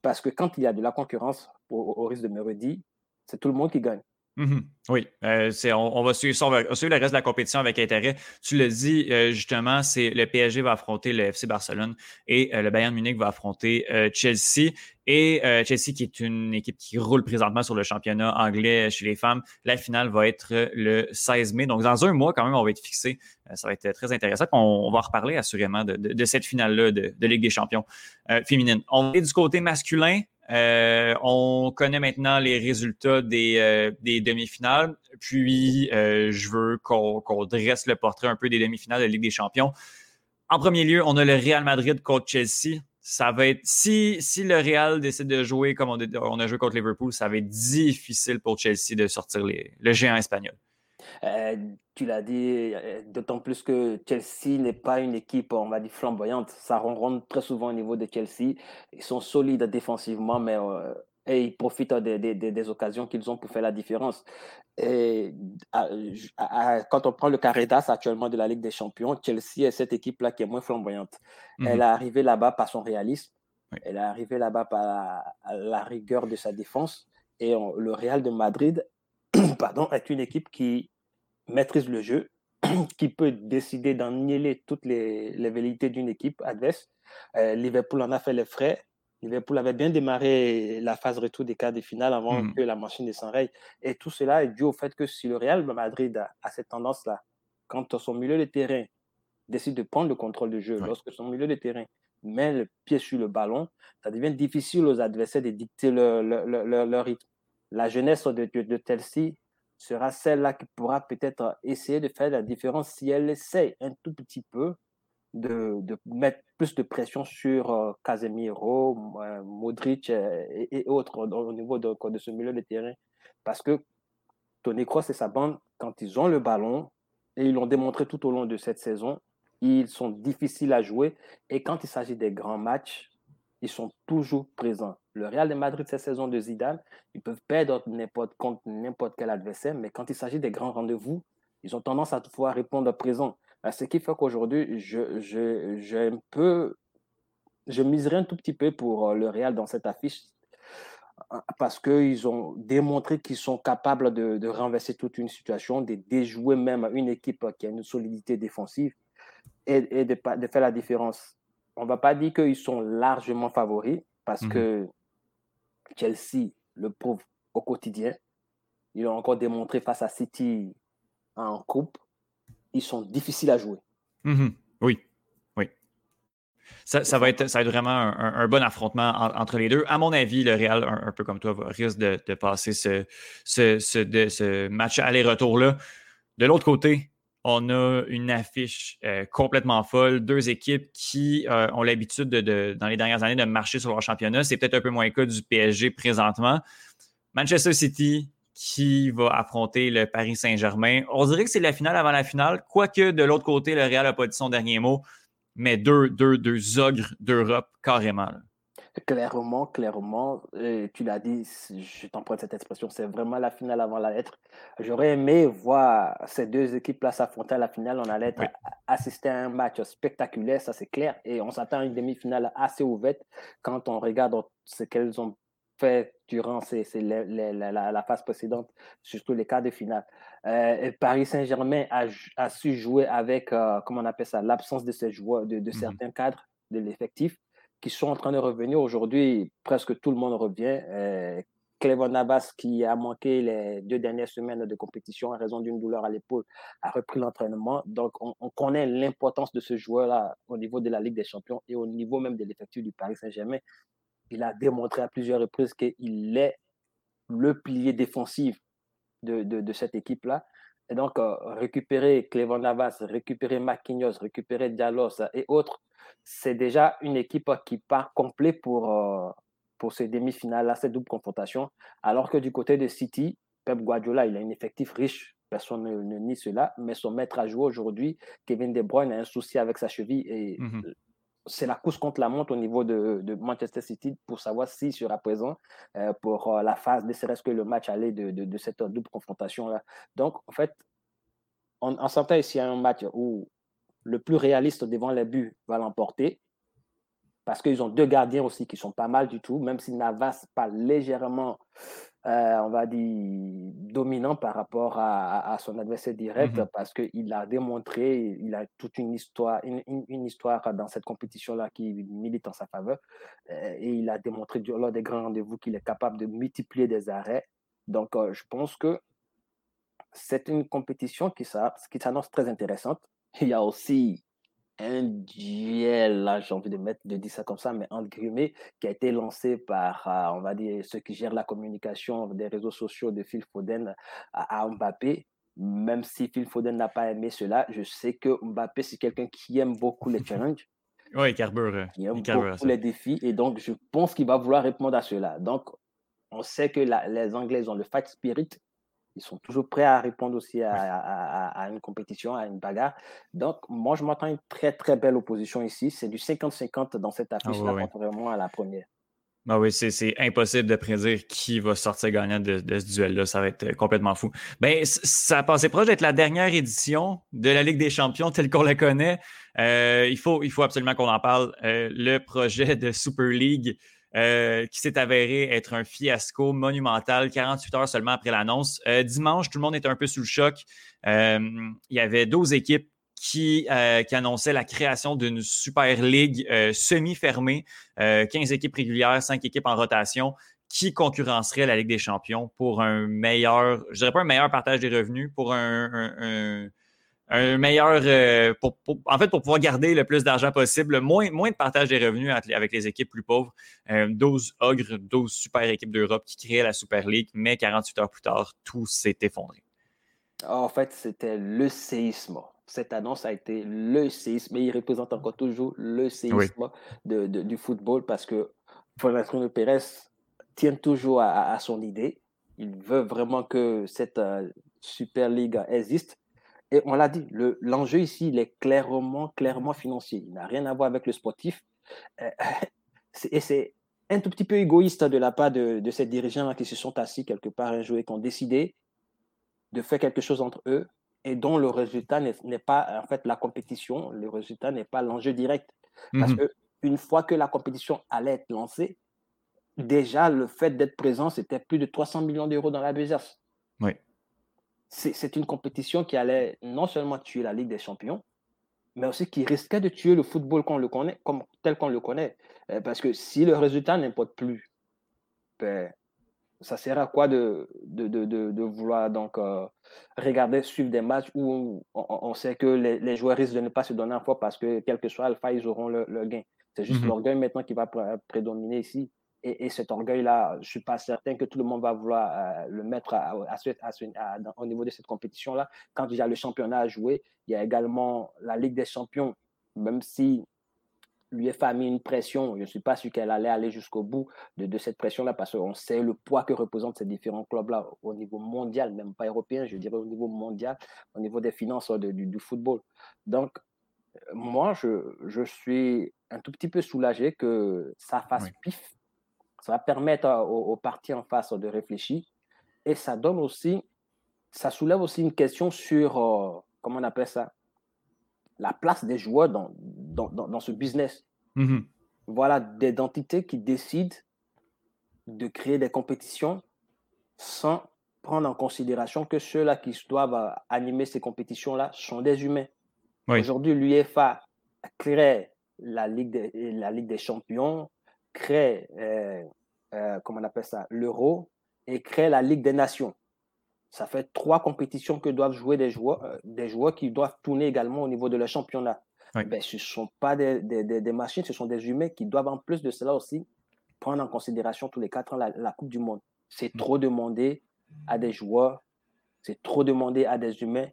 Parce que quand il y a de la concurrence, au, risque de me redire, c'est tout le monde qui gagne. Mmh oui, euh, on, va suivre le reste de la compétition avec intérêt. Tu le dis, euh, justement, c'est le PSG va affronter le FC Barcelone et euh, le Bayern Munich va affronter Chelsea. Et Chelsea, qui est une équipe qui roule présentement sur le championnat anglais chez les femmes, la finale va être le 16 mai. Donc, dans un mois, quand même, on va être fixé. ça va être très intéressant. On, va reparler assurément de, cette finale-là de, de, Ligue des champions féminine. On est du côté masculin. Euh, on connaît maintenant les résultats des, euh, demi-finales. Puis, euh, je veux qu'on dresse le portrait un peu des demi-finales de la Ligue des Champions. En premier lieu, on a le Real Madrid contre Chelsea. Ça si le Real décide de jouer comme on, a joué contre Liverpool, ça va être difficile pour Chelsea de sortir le géant espagnol. Euh, tu l'as dit, euh, d'autant plus que Chelsea n'est pas une équipe, on va dire, flamboyante. Ça ronronne très souvent au niveau de Chelsea. Ils sont solides défensivement, mais euh, et ils profitent des, des, des occasions qu'ils ont pour faire la différence. Et quand on prend le Caritas actuellement de la Ligue des Champions, Chelsea est cette équipe-là qui est moins flamboyante. Elle est arrivée là-bas par son réalisme. Elle est arrivée là-bas par la, rigueur de sa défense. Et le Real de Madrid pardon, est une équipe qui maîtrise le jeu, qui peut décider d'annihiler toutes les, les velléités d'une équipe adverse. Euh, Liverpool en a fait les frais. Liverpool avait bien démarré la phase retour des quarts de finale avant hmm. que la machine ne s'enraye. Et tout cela est dû au fait que si le Real Madrid a, cette tendance-là, quand son milieu de terrain décide de prendre le contrôle du jeu, lorsque son milieu de terrain met le pied sur le ballon, ça devient difficile aux adversaires de dicter leur, leur, rythme. La jeunesse de, de, de Chelsea sera celle-là qui pourra peut-être essayer de faire la différence si elle essaie un tout petit peu de, mettre plus de pression sur euh, Casemiro, euh, Modric euh, et, autres au niveau de, de, ce milieu de terrain. Parce que Tony Kroos et sa bande, quand ils ont le ballon, et ils l'ont démontré tout au long de cette saison, ils sont difficiles à jouer. Et quand il s'agit des grands matchs, ils sont toujours présents. Le Real de Madrid, cette saison de Zidane, ils peuvent perdre n'importe contre n'importe quel adversaire, mais quand il s'agit des grands rendez-vous, ils ont tendance à pouvoir répondre présent. Ce qui fait qu'aujourd'hui, je, je, je, je miserai un tout petit peu pour le Real dans cette affiche parce qu'ils ont démontré qu'ils sont capables de, renverser toute une situation, de déjouer même une équipe qui a une solidité défensive et, de, faire la différence. On ne va pas dire qu'ils sont largement favoris parce mmh. que Chelsea le prouve au quotidien. Ils ont encore démontré face à City en coupe. Ils sont difficiles à jouer. Mmh oui, ça, va être, ça va être vraiment un, bon affrontement entre les deux. À mon avis, le Real, un, peu comme toi, risque de, passer ce, ce, match aller-retour-là. De l'autre côté, on a une affiche euh, complètement folle. Deux équipes qui euh, ont l'habitude, de, dans les dernières années, de marcher sur leur championnat. C'est peut-être un peu moins le cas du PSG présentement. Manchester City qui va affronter le Paris Saint-Germain. On dirait que c'est la finale avant la finale, quoique de l'autre côté, le Real n'a pas dit son dernier mot mais deux, deux, deux ogres d'Europe carrément. Clairement, clairement, tu l'as dit, je t'emprunte cette expression, c'est vraiment la finale avant la lettre. J'aurais aimé voir ces deux équipes-là s'affronter à la finale. On allait assister à un match spectaculaire, ça c'est clair, et on s'attend à une demi-finale assez ouverte quand on regarde ce qu'elles ont fait durant ces, la, phase précédente, surtout les quarts de finale. Euh, Paris Saint-Germain a, a, su jouer avec, euh, comment on appelle ça, l'absence de, ces joueurs, de, de mmh certains cadres de l'effectif qui sont en train de revenir. Aujourd'hui, presque tout le monde revient. Euh, Clément Navas, qui a manqué les deux dernières semaines de compétition à raison d'une douleur à l'épaule, a repris l'entraînement. Donc, on, on connaît l'importance de ce joueur-là au niveau de la Ligue des Champions et au niveau même de l'effectif du Paris Saint-Germain il a démontré à plusieurs reprises qu'il est le pilier défensif de, de, cette équipe-là. Et donc, euh, récupérer Clément Navas, récupérer Marquinhos, récupérer Diallo et autres, c'est déjà une équipe qui part complet pour, euh, pour ces demi-finales-là, cette double confrontation. Alors que du côté de City, Pep Guardiola, il a un effectif riche, personne ne, nie cela, mais son maître à jouer aujourd'hui, Kevin De Bruyne, a un souci avec sa cheville et mmh c'est la course contre la montre au niveau de, Manchester City pour savoir s'il sera présent euh, pour euh, la phase, ne serait-ce que le match aller de, cette double confrontation-là. Donc, en fait, on s'entend ici un match où le plus réaliste devant les buts va l'emporter parce qu'ils ont deux gardiens aussi qui sont pas mal du tout, même si Navas pas légèrement euh, on va dire, dominant par rapport à, son adversaire direct mmh parce qu'il a démontré, il a toute une histoire, une, histoire dans cette compétition-là qui milite en sa faveur. Euh, et il a démontré lors des grands rendez-vous qu'il est capable de multiplier des arrêts. Donc, euh, je pense que c'est une compétition qui, qui s'annonce très intéressante. Il y a aussi un duel, là, j'ai envie de mettre, de dire ça comme ça, mais entre guillemets, qui a été lancé par, euh, on va dire, ceux qui gèrent la communication des réseaux sociaux de Phil Foden à, Mbappé. Même si Phil Foden n'a pas aimé cela, je sais que Mbappé, c'est quelqu'un qui aime beaucoup les challenges. Oui, carbure. Euh, il aime beaucoup les défis. Et donc, je pense qu'il va vouloir répondre à cela. Donc, on sait que les Anglais ont le fight spirit ils sont toujours prêts à répondre aussi à, une compétition, à une bagarre. Donc, moi, je m'attends à une très, très belle opposition ici. C'est du 50-50 dans cette ah affiche-là, contrairement à la première. Ah oui, c'est impossible de prédire qui va sortir gagnant de, ce duel-là. Ça va être euh, complètement fou. Ben, ça a passé proche d'être la dernière édition de la Ligue des champions telle qu'on la connaît. Euh, il, faut, il faut absolument qu'on en parle. Euh, le projet de Super League euh, qui s'est avéré être un fiasco monumental 48 heures seulement après l'annonce. Euh, dimanche, tout le monde était un peu sous le choc. Euh, il y avait 12 équipes qui, qui annonçaient la création d'une Super League semi-fermée, 15 équipes régulières, 5 équipes en rotation qui concurrencerait la Ligue des champions pour un meilleur, je dirais pas un meilleur partage des revenus, pour un meilleur, euh, pour, en fait, pour pouvoir garder le plus d'argent possible, moins, moins de partage des revenus avec les équipes plus pauvres. 12 euh, ogres, 12 super équipes d'Europe qui créaient la Super League, mais 48 heures plus tard, tout s'est effondré. En fait, c'était le séisme. Cette annonce a été le séisme, et il représente encore toujours le séisme de, du football parce que Florentino Pérez tient toujours à, son idée. Il veut vraiment que cette euh, Super League existe et on l'a dit, l'enjeu ici, il est clairement, clairement financier. Il n'a rien à voir avec le sportif. Euh, et c'est un tout petit peu égoïste de la part de, de ces dirigeants qui se sont assis quelque part un jour et qui ont décidé de faire quelque chose entre eux et dont le résultat n'est pas, en fait, la compétition, le résultat n'est pas l'enjeu direct. Parce mmh qu'une fois que la compétition allait être lancée, déjà, le fait d'être présent, c'était plus de 300 millions d'euros dans la besace. Oui. C'est une compétition qui allait non seulement tuer la Ligue des Champions, mais aussi qui risquait de tuer le football qu'on le connaît, comme, tel qu'on le connaît. Euh, parce que si le résultat n'importe plus, ben, ça sert à quoi de, de, de, de vouloir donc euh, regarder, suivre des matchs où on, sait que les, les, joueurs risquent de ne pas se donner un fois parce que quel que soit Alpha, ils auront le, gain. C'est juste mmh l'orgueil maintenant qui va prédominer ici. Et, cet orgueil-là, je ne suis pas certain que tout le monde va vouloir euh, le mettre à, à, au niveau de cette compétition-là. Quand il y a le championnat à jouer, il y a également la Ligue des champions, même si l'UEFA a mis une pression, je ne suis pas sûr qu'elle allait aller jusqu'au bout de, de cette pression-là parce qu'on sait le poids que représentent ces différents clubs-là au niveau mondial, même pas européen, je dirais au niveau mondial, au niveau des finances du, du, football. Donc, moi, je, je, suis un tout petit peu soulagé que ça fasse pif ça va permettre aux, parties en face de réfléchir et ça donne aussi, ça soulève aussi une question sur, euh, comment on appelle ça, la place des joueurs dans, dans, dans, ce business. Mm-hmm. Voilà, des entités qui décident de créer des compétitions sans prendre en considération que ceux-là qui doivent animer ces compétitions-là sont des humains. Aujourd'hui, l'UEFA crée la Ligue, des, la Ligue des champions, crée, euh, euh, comment on appelle ça, l'euro et crée la Ligue des Nations. Ça fait trois compétitions que doivent jouer des joueurs, euh, des joueurs qui doivent tourner également au niveau de leur championnat. Ben, ce ne sont pas des, des, machines, ce sont des humains qui doivent en plus de cela aussi prendre en considération tous les quatre ans la, Coupe du Monde. C'est mm. trop demandé à des joueurs, c'est trop demandé à des humains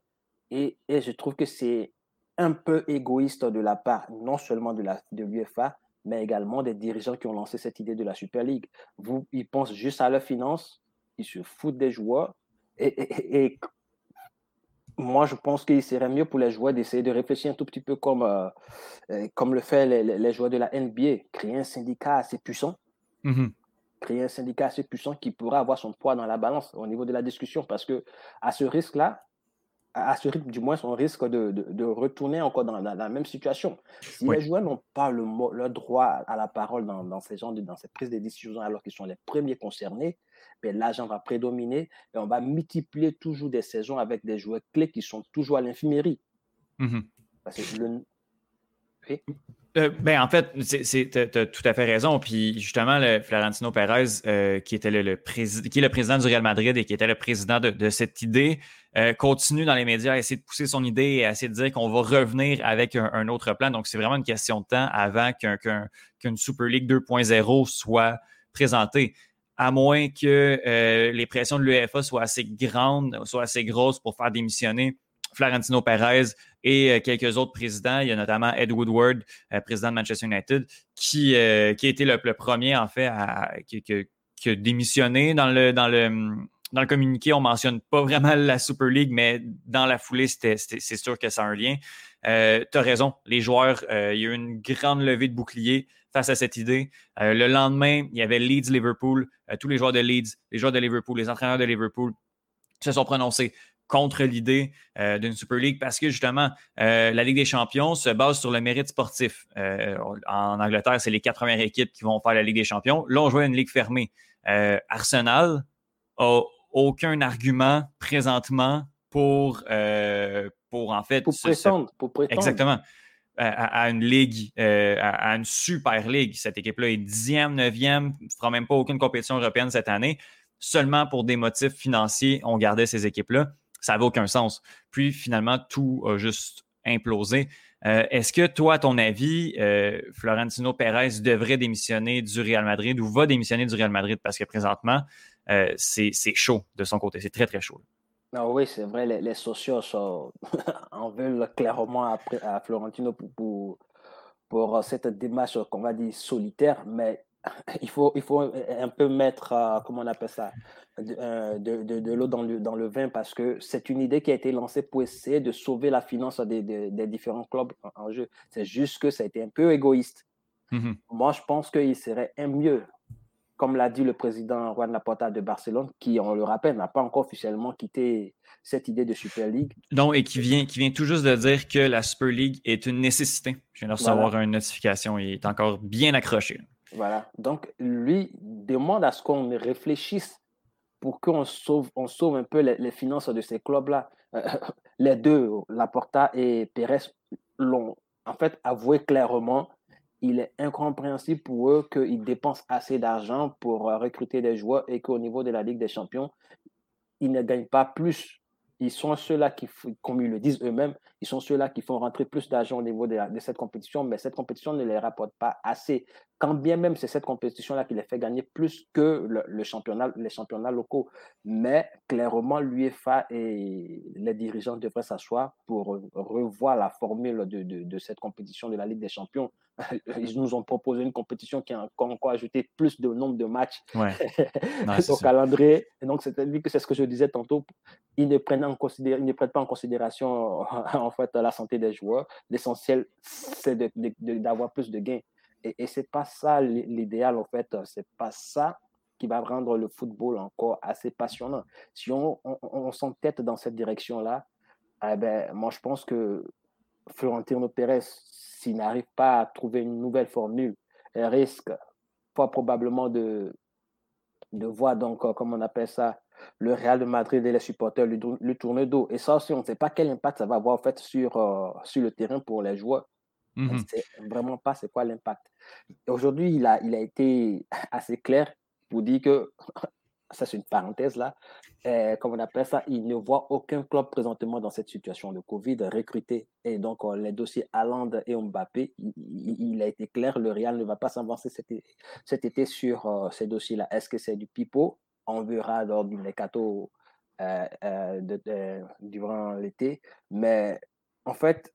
et, et je trouve que c'est un peu égoïste de la part non seulement de l'UEFA, mais également des dirigeants qui ont lancé cette idée de la Super League. Vous, ils pensent juste à leurs finances, ils se foutent des joueurs. Et, moi, je pense qu'il serait mieux pour les joueurs d'essayer de réfléchir un tout petit peu comme, euh, euh, comme le fait les, joueurs de la NBA, créer un syndicat assez puissant. Mm-hmm. Créer un syndicat assez puissant qui pourra avoir son poids dans la balance au niveau de la discussion. Parce que à ce risque-là, à ce rythme, du moins, on risque de, de, retourner encore dans la, même situation. Si les joueurs n'ont pas le, le, droit à la parole dans, dans ces gens, dans cette prise de décision, alors qu'ils sont les premiers concernés, ben, l'argent va prédominer et on va multiplier toujours des saisons avec des joueurs clés qui sont toujours à l'infirmerie. Mmh Parce que le, euh, ben, en fait, tu as tout à fait raison. Puis justement, le Florentino Pérez, euh, qui, était le, président, qui est le président du Real Madrid et qui était le président de, cette idée, euh, continue dans les médias à essayer de pousser son idée et à essayer de dire qu'on va revenir avec un, autre plan. Donc, c'est vraiment une question de temps avant qu'une Super League 2.0 soit présentée. À moins que les pressions de l'UEFA soient assez grandes, soient assez grosses pour faire démissionner Florentino Perez et euh, quelques autres présidents. Il y a notamment Ed Woodward, euh, président de Manchester United, qui, euh, qui a été le, premier, en fait, à, qui, dans le, dans le, dans le communiqué. On ne mentionne pas vraiment la Super League, mais dans la foulée, c'est sûr que ça a un lien. tu as raison, les joueurs, il y a eu une grande levée de boucliers face à cette idée. le lendemain, il y avait Leeds-Liverpool, tous les joueurs de Leeds, les joueurs de Liverpool, les entraîneurs de Liverpool se sont prononcés contre l'idée euh, d'une Super League parce que justement, euh, la Ligue des champions se base sur le mérite sportif. Euh, en Angleterre, c'est les quatre premières équipes qui vont faire la Ligue des champions. Là, on joue à une ligue fermée. Arsenal a aucun argument présentement pour, pour en fait. Pour prétendre. Pour prétendre. Exactement. À, une ligue, à, une super ligue. Cette équipe-là est dixième, neuvième, ne fera même pas aucune compétition européenne cette année. Seulement pour des motifs financiers, on gardait ces équipes-là ça n'avait aucun sens. Puis finalement, tout a juste implosé. Euh, est-ce que toi, à ton avis, euh, Florentino Pérez devrait démissionner du Real Madrid ou va démissionner du Real Madrid? Parce que présentement, euh, c'est chaud de son côté. C'est très, très chaud. Ah oui, c'est vrai, les, sociaux en veulent clairement à, Florentino pour, pour cette démarche qu'on va dire solitaire, mais il faut, il faut un peu mettre, euh, comment on appelle ça, euh, de, de, de l'eau dans le, dans le vin parce que c'est une idée qui a été lancée pour essayer de sauver la finance des, des, différents clubs en, jeu. C'est juste que ça a été un peu égoïste. Mmh Moi, je pense qu'il serait un mieux comme l'a dit le président Juan Laporta de Barcelone, qui, on le rappelle, n'a pas encore officiellement quitté cette idée de Super League. Non, et qui vient, qui vient tout juste de dire que la Super League est une nécessité. Je viens de recevoir une notification, il est encore bien accroché. Voilà, donc lui demande à ce qu'on réfléchisse pour qu'on sauve, on sauve un peu les, finances de ces clubs-là. les deux, Laporta et Pérez, l'ont en fait avoué clairement. Il est incompréhensible pour eux qu'ils dépensent assez d'argent pour euh, recruter des joueurs et qu'au niveau de la Ligue des Champions, ils ne gagnent pas plus. Ils sont ceux-là qui, comme ils le disent eux-mêmes, ils sont ceux-là qui font rentrer plus d'argent au niveau de, cette compétition, mais cette compétition ne les rapporte pas assez. Quand bien même c'est cette compétition-là qui les fait gagner plus que le, championnat, les championnats locaux. Mais clairement, l'UEFA et les dirigeants devraient s'asseoir pour revoir la formule de, de, cette compétition de la Ligue des Champions. Ils nous ont proposé une compétition qui a encore ajouté plus de nombre de matchs au calendrier. Et donc, c'est-à-dire que c'est ce que je disais tantôt, ils ne prennent ils ne prennent pas en considération en fait la santé des joueurs. L'essentiel, c'est d'avoir plus de gains. Et, et c'est pas ça l'idéal en fait. C'est pas ça qui va rendre le football encore assez passionnant. Si on, on, s'entête dans cette direction-là, eh ben, moi je pense que Florentino Pérez, s'il n'arrive pas à trouver une nouvelle formule, risque pas probablement de, de voir donc, comme on appelle ça, le Real de Madrid et les supporters lui, lui tournent dos. Et ça aussi, on ne sait pas quel impact ça va avoir en fait, sur, euh, sur le terrain pour les joueurs. On ne sait vraiment pas c'est quoi l'impact. Aujourd'hui, il a, il a été assez clair pour dire que, ça c'est une parenthèse là, euh, comme on appelle ça, il ne voit aucun club présentement dans cette situation de Covid recruter. Et donc, euh, les dossiers Allende et Mbappé, il, a été clair, le Real ne va pas s'avancer cet, cet, été sur ces dossiers-là. Est-ce que c'est du pipeau? On verra lors du mercato euh, euh, durant l'été. Mais en fait,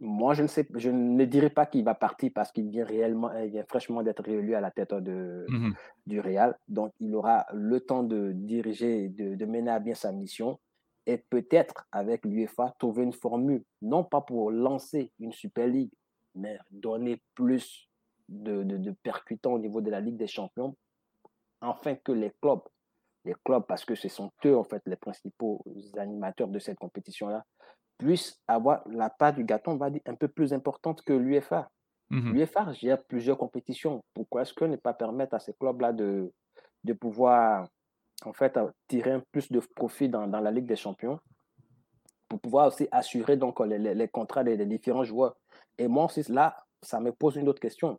moi, je ne, sais, je ne dirais pas qu'il va partir parce qu'il vient réellement, il vient fraîchement d'être réélu à la tête de, mmh du Real. Donc, il aura le temps de diriger, de, de mener à bien sa mission et peut-être avec l'UEFA trouver une formule, non pas pour lancer une Super League, mais donner plus de, de, de percutants au niveau de la Ligue des Champions enfin que les clubs, les clubs, parce que ce sont eux en fait les principaux animateurs de cette compétition-là, puissent avoir la part du gâteau, on va dire, un peu plus importante que l'UFA. Mmh L'UFA gère plusieurs compétitions. Pourquoi est-ce que ne pas permettre à ces clubs-là de, de pouvoir en fait tirer un plus de profit dans, dans, la Ligue des Champions pour pouvoir aussi assurer donc les, les, contrats des, des, différents joueurs? Et moi aussi, là, ça me pose une autre question.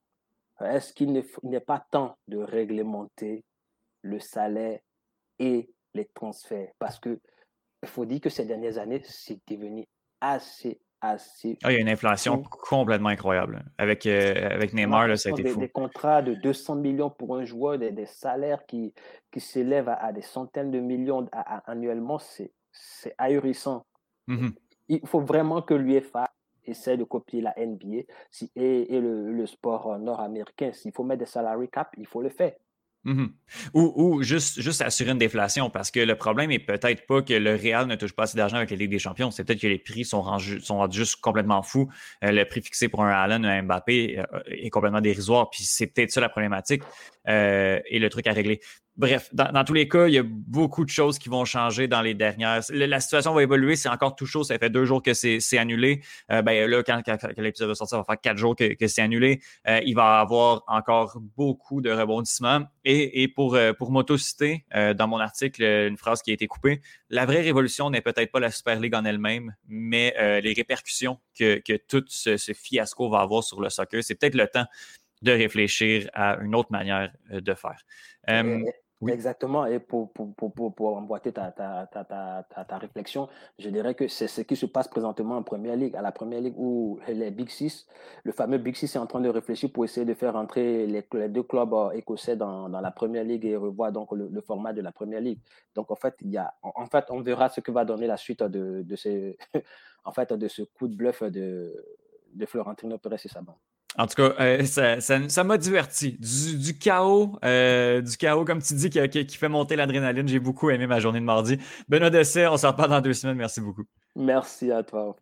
Est-ce qu'il n'est pas temps de réglementer le salaire et les transferts. Parce que il faut dire que ces dernières années, c'est devenu assez, assez. Ah, il y a une inflation complètement incroyable. Avec, euh, avec Neymar, là, ça a été des, fou. Des contrats de 200 millions pour un joueur, des, des salaires qui, qui s'élèvent à, des centaines de millions annuellement, c'est ahurissant. Mmh il faut vraiment que l'UEFA essaie de copier la NBA si, et, et le, le, sport nord-américain. S'il faut mettre des salary cap, il faut le faire. Mhm. Ou, juste, juste assurer une déflation, parce que le problème est peut-être pas que le Real ne touche pas assez d'argent avec la Ligue des Champions, c'est peut-être que les prix sont, rendus, juste complètement fous. Euh, le prix fixé pour un Allen, un Mbappé euh, est complètement dérisoire, puis c'est peut-être ça la problématique euh, et le truc à régler. Bref, dans, tous les cas, il y a beaucoup de choses qui vont changer dans les dernières. La, situation va évoluer, c'est encore tout chaud. Ça fait deux jours que c'est annulé. Euh, ben là, quand, l'épisode va sortir, ça va faire quatre jours que, c'est annulé. Euh, il va y avoir encore beaucoup de rebondissements. Et, pour, euh, pour m'autociter, dans mon article, une phrase qui a été coupée, la vraie révolution n'est peut-être pas la Super League en elle-même, mais les répercussions que, que tout ce fiasco va avoir sur le soccer. C'est peut-être le temps de réfléchir à une autre manière de faire. Exactement. Et pour, pour, pour, pour emboîter ta, ta, ta, ta, réflexion, je dirais que c'est ce qui se passe présentement en Première Ligue. À la Première Ligue où les Big Six, le fameux Big Six est en train de réfléchir pour essayer de faire entrer les, les deux clubs euh, écossais dans, dans, la Première Ligue et revoir donc le, format de la Première Ligue. Donc en fait, il y a, en fait, on verra ce que va donner la suite de, de, ce, en fait, de ce coup de bluff de, de Florentino Pérez et sa bande. En tout cas, euh, ça, m'a diverti. Du, chaos, euh, du chaos, comme tu dis, qui, fait monter l'adrénaline. J'ai beaucoup aimé ma journée de mardi. Benoît Dessert, on se reparle dans deux semaines. Merci beaucoup. Merci à toi,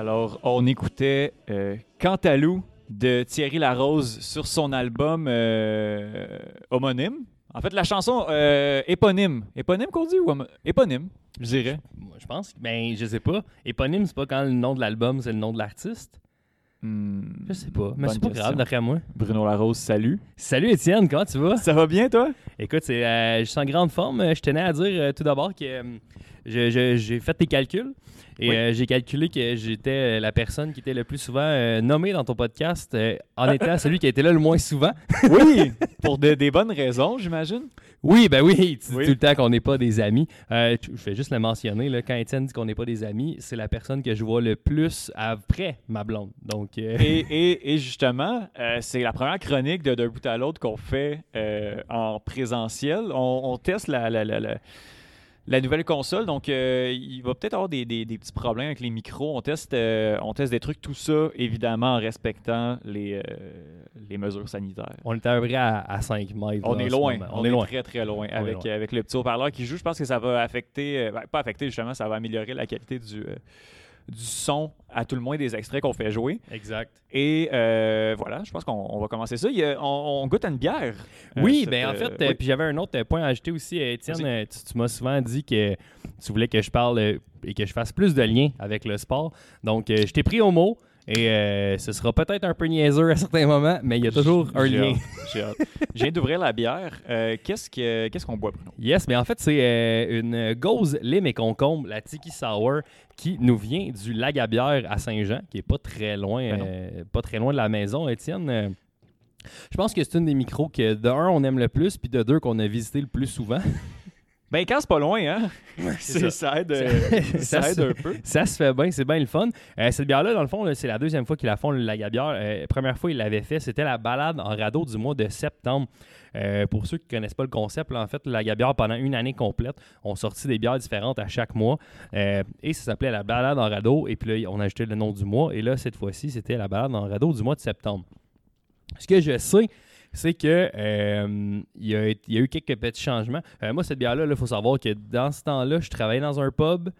Alors, on écoutait euh, Cantalou de Thierry Larose sur son album euh, homonyme. En fait, la chanson euh, éponyme. Éponyme qu'on dit ou éponyme, je dirais. Moi, je pense. Ben, je sais pas. Éponyme, c'est pas quand le nom de l'album, c'est le nom de l'artiste? Hmm, Je sais pas. Mais c'est pas question. grave, d'après moi. Bruno Larose, salut. Salut Étienne, comment tu vas? Ça va bien, toi? Écoute, c'est, euh, je suis en grande forme. Je tenais à dire tout d'abord que j'ai fait tes calculs et Oui. euh, j'ai calculé que j'étais euh, la personne qui était le plus souvent euh, nommée dans ton podcast euh, en étant celui qui a été là le moins souvent. Oui, pour de- des bonnes raisons, j'imagine. Oui, ben oui, tu dis tout le temps qu'on n'est pas des amis. Je vais juste le mentionner, là, quand Étienne dit qu'on n'est pas des amis, c'est la personne que je vois le plus après ma blonde. Donc, Et, et- et justement, c'est la première chronique de d'un bout à l'autre qu'on fait en présentiel. On, on teste la, la- la- la- la nouvelle console, donc euh, il va peut-être avoir des, des- des petits problèmes avec les micros. On teste, euh, on teste des trucs, tout ça, évidemment, en respectant les, euh, les mesures sanitaires. on est à peu près à, à 5 mètres. On là, est loin. On, est, très très loin avec, loin. avec le petit haut-parleur qui joue. Je pense que ça va affecter, ben, pas affecter justement, ça va améliorer la qualité du, du son, à tout le moins des extraits qu'on fait jouer. Exact. Et euh, voilà, je pense qu'on on va commencer ça. Il on, on goûte à une bière. euh, Oui, ben en euh, fait, euh, oui. puis j'avais un autre point à ajouter aussi, euh, Étienne. Tu, tu m'as souvent dit que tu voulais que je parle et que je fasse plus de liens avec le sport. Donc, je t'ai pris au mot et euh, ce sera peut-être un peu niaiseux à certains moments, mais il y a toujours un J'ai lien. hâte, J'ai hâte. Je viens d'ouvrir la bière. Euh, qu'est-ce que- qu'est-ce qu'on boit, Bruno? Yes, mais en fait, c'est euh, une gauze lime et concombre, la Tiki Sour, qui nous vient du Lagabière à Saint-Jean, qui est pas très loin, Ben euh, pas très loin de la maison, Étienne. Je pense que c'est une des micros que, de un, on aime le plus, puis de deux, qu'on a visité le plus souvent. Ben, quand c'est pas loin, hein? C'est- ça. ça. aide, euh, Ça- ça aide ça- un peu. Ça se fait bien, c'est bien le fun. Euh, cette bière-là, dans le fond, c'est la deuxième fois qu'ils la font, le Lagabière. Euh, première fois, ils l'avaient fait, c'était la balade en radeau du mois de septembre. Pour ceux qui ne connaissent pas le concept, là, en fait, le Lagabière, pendant une année complète, ont sorti des bières différentes à chaque mois. Et ça s'appelait la balade en radeau. Et puis là, on a ajouté le nom du mois. Et là, cette fois-ci, c'était la balade en radeau du mois de septembre. Ce que je sais, c'est que euh, il, y a, eu quelques petits changements. Euh, moi, cette bière-là, il faut savoir que dans ce temps-là, je travaillais dans un pub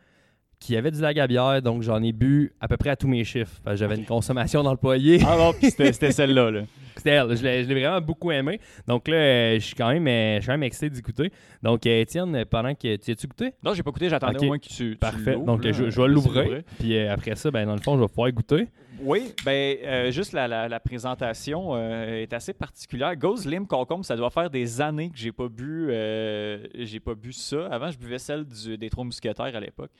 qui avait du lagabière, donc j'en ai bu à peu près à tous mes chiffres. J'avais une consommation d'employés. Ah bon, puis c'était c'était celle-là. Là. C'était elle. Je l'ai je l'ai vraiment beaucoup aimé. Donc là, euh, je suis quand même, euh, je suis quand même excité d'y goûter. Donc, euh, Étienne, pendant que tu as-tu goûté? Non, j'ai pas écouté, j'attendais au moins que tu. tu Parfait. Donc, là. je, je vais l'ouvrir. l'ouvrir. Puis euh, après ça, ben, dans le fond, je vais pouvoir goûter. Oui, ben euh, juste la, la- la présentation euh, est assez particulière. Ghost Lim Concombre, ça doit faire des années que j'ai pas bu euh, j'ai pas bu ça. Avant, je buvais celle du- des trois mousquetaires à l'époque.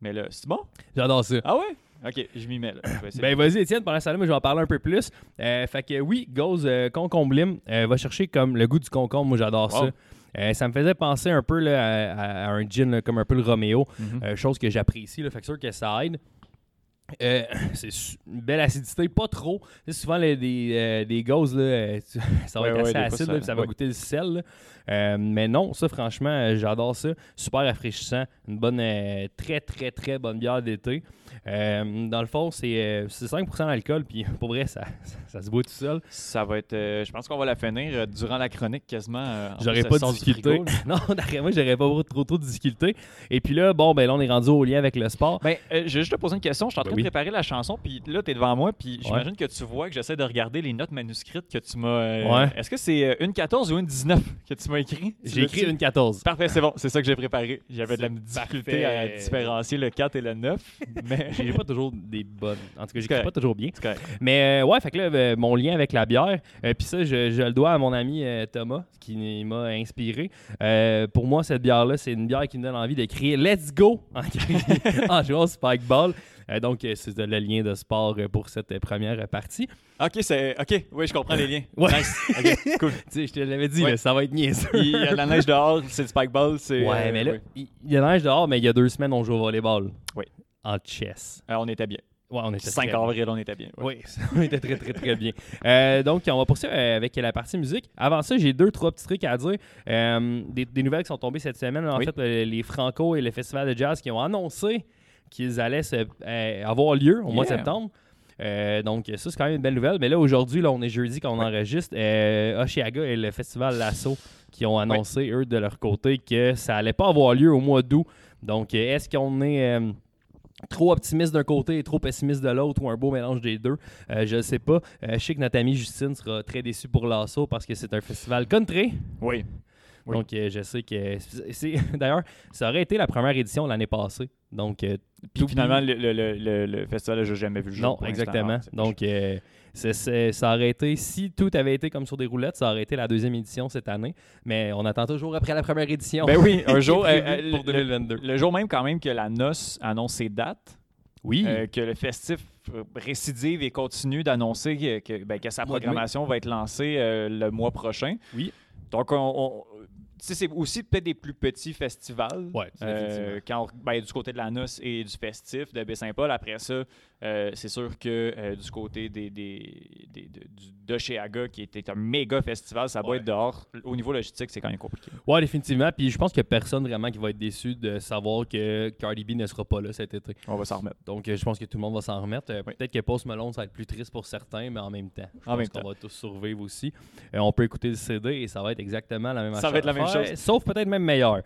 Mais là, c'est bon? J'adore ça. Ah ouais? Ok, je m'y mets là. Ben vas-y Étienne, pendant ça là, moi je vais en parler un peu plus. Euh, fait que oui, Gauze euh, concombre lime, euh, va chercher comme le goût du concombre, moi j'adore Wow. ça. Euh, ça me faisait penser un peu là, à, un gin là, comme un peu le Romeo, Mhm. chose que j'apprécie, fait que sûr que ça aide. Euh, c'est une belle acidité, pas trop. Souvent les, des, euh, des gauzes, là, ça va Ouais, être ouais, assez fois, acide, ça- là, puis ça va ouais. goûter le sel. là. Euh, mais non, ça franchement, euh, j'adore ça. Super rafraîchissant. Une bonne, euh, très très très bonne bière d'été. Dans le fond, c'est euh, c'est 5% d'alcool, puis pour vrai, ça, ça, ça se boit tout seul. Ça va être. je pense qu'on va la finir durant la chronique quasiment. en J'aurais pas de difficulté. non, d'après moi, j'aurais pas trop, trop, de difficulté. Et puis là, bon, ben là, on est rendu au lien avec le sport. Ben, euh, je vais juste te poser une question. Je suis en train Ben oui. de préparer la chanson, puis là, tu es devant moi, puis j'imagine que tu vois que j'essaie de regarder les notes manuscrites que tu m'as. euh, Ouais. Est-ce que c'est une 14 ou une 19 que tu m'as écrit? J'ai écrit une 14. Parfait, c'est bon, c'est ça que j'ai préparé. J'avais de la difficulté à différencier le 4 et le 9, mais J'ai pas toujours des bonnes. En tout cas, j'écris pas toujours bien. Mais euh, ouais, fait que là, euh, mon lien avec la bière, euh, puis ça, je, je le dois à mon ami Thomas, qui m'a inspiré. Pour moi, cette bière-là, c'est une bière qui me donne envie de crier Let's go en, en jouant au Spikeball. Euh, donc, euh, c'est le lien de sport euh, pour cette euh, première partie. Ok, c'est. Ok, oui, je comprends les liens. Ouais. Nice. Ok, cool. Tu sais, je te l'avais dit, Ouais. là, ça va être niaiseux. Il y a de la neige dehors, c'est le spikeball, c'est. Ouais, euh, mais là, oui. il y a neige dehors, mais il y a deux semaines, on joue au volleyball. Oui. En chess. Euh, on était bien. Ouais, on était 5 très bien. avril, on était bien. ouais. Oui, on était très, très, très bien. Euh, donc, on va poursuivre euh, avec la partie musique. Avant ça, j'ai deux, trois petits trucs à dire. Euh, des, des nouvelles qui sont tombées cette semaine. En Oui. fait, euh, les Franco et le Festival de jazz qui ont annoncé qu'ils allaient se- euh, avoir lieu au mois de Yeah. septembre. Euh, donc, ça, c'est quand même une belle nouvelle. Mais là, aujourd'hui, là, on est jeudi quand on enregistre. Euh, Oshiaga et le Festival Lasso qui ont annoncé, eux, de leur côté, que ça allait pas avoir lieu au mois d'août. Donc, euh, est-ce qu'on est. euh, trop optimiste d'un côté et trop pessimiste de l'autre ou un beau mélange des deux? Euh, je ne sais pas. Euh, je sais que notre amie Justine sera très déçue pour l'assaut parce que c'est un festival country. Oui. Oui. Donc, euh, je sais que. c'est D'ailleurs, ça aurait été la première édition l'année passée. Donc, euh, Puis finalement, le, le, le, le- festival, j'ai jamais vu le jour. non, exactement. Ah, Donc, euh, ça aurait été, si tout avait été comme sur des roulettes, ça aurait été la deuxième édition cette année. Mais on attend toujours après la première édition. Ben oui, un jour, euh, pour le- 2022. Le jour même, quand même, que la noce annonce ses dates, Oui. euh, que le festif récidive et continue d'annoncer que, que, ben, que sa programmation va être lancée le mois prochain. Oui. Donc, on, on- c'est aussi peut-être des plus petits festivals. Ouais, Euh, définitivement. quand on- ben, du côté de la noce et du festif de Baie-Saint-Paul. Après ça, euh, c'est sûr que euh, du côté des, des, des- de, de chez Aga, qui était un méga festival, ça Ouais. être dehors. Au niveau logistique, c'est quand même compliqué. Ouais, définitivement. Puis je pense qu'il n'y a personne vraiment qui va être déçu de savoir que Cardi B ne sera pas là cet été. On va s'en remettre. Donc euh, je pense que tout le monde va s'en remettre. Euh, Oui. Peut-être que Post Malone, ça va être plus triste pour certains, mais en même temps. Je En pense qu'on va tous survivre aussi. On peut écouter le CD et ça va être exactement la même Ça va être la même chose. Sauf peut-être même meilleur.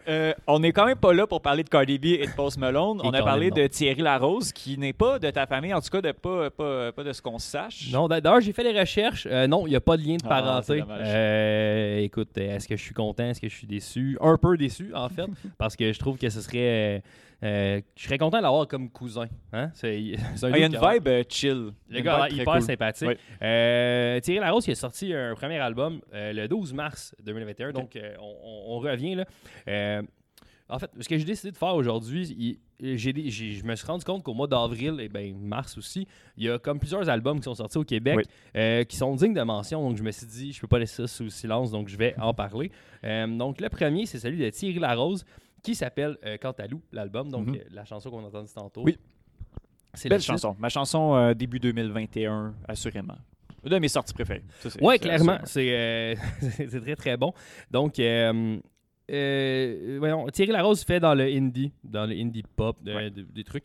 On n'est quand même pas là pour parler de Cardi B et de Post Malone. On a parlé non. de Thierry Larose, qui n'est pas de ta famille, en tout cas de pas, pas, pas de ce qu'on sache. Non, d'ailleurs, j'ai fait des recherches. Euh, non, il n'y a pas de lien de Ah, parenté. Euh, écoute, euh, est-ce que je suis content? Est-ce que je suis déçu? Un peu déçu, en fait, parce que je trouve que ce serait. euh, je serais content de l'avoir comme cousin. Hein? C'est Ah, il y a une a- vibe chill. Le gars hyper cool. sympathique. Oui. Euh, Thierry Larose, il a sorti un premier album euh, le 12 mars 2021. Donc, on, on- on revient là. En fait, ce que j'ai décidé de faire aujourd'hui, je me suis rendu compte qu'au mois d'avril et ben mars aussi, il y a comme plusieurs albums qui sont sortis au Québec Oui. euh, qui sont dignes de mention. Donc, je me suis dit, je peux pas laisser ça sous silence, donc je vais en parler. Euh, donc, le premier, c'est celui de Thierry Larose qui s'appelle euh, Cantalou, l'album. Donc, Mhm. euh, la chanson qu'on a entendue tantôt. Oui. C'est Belle chanson. Ma chanson début 2021, assurément. Une de mes sorties préférées. Oui, clairement. C'est euh, très, très bon. Donc, euh, euh, voyons, Thierry Larose fait dans le indie, dans le indie pop, de- Ouais. de- des trucs.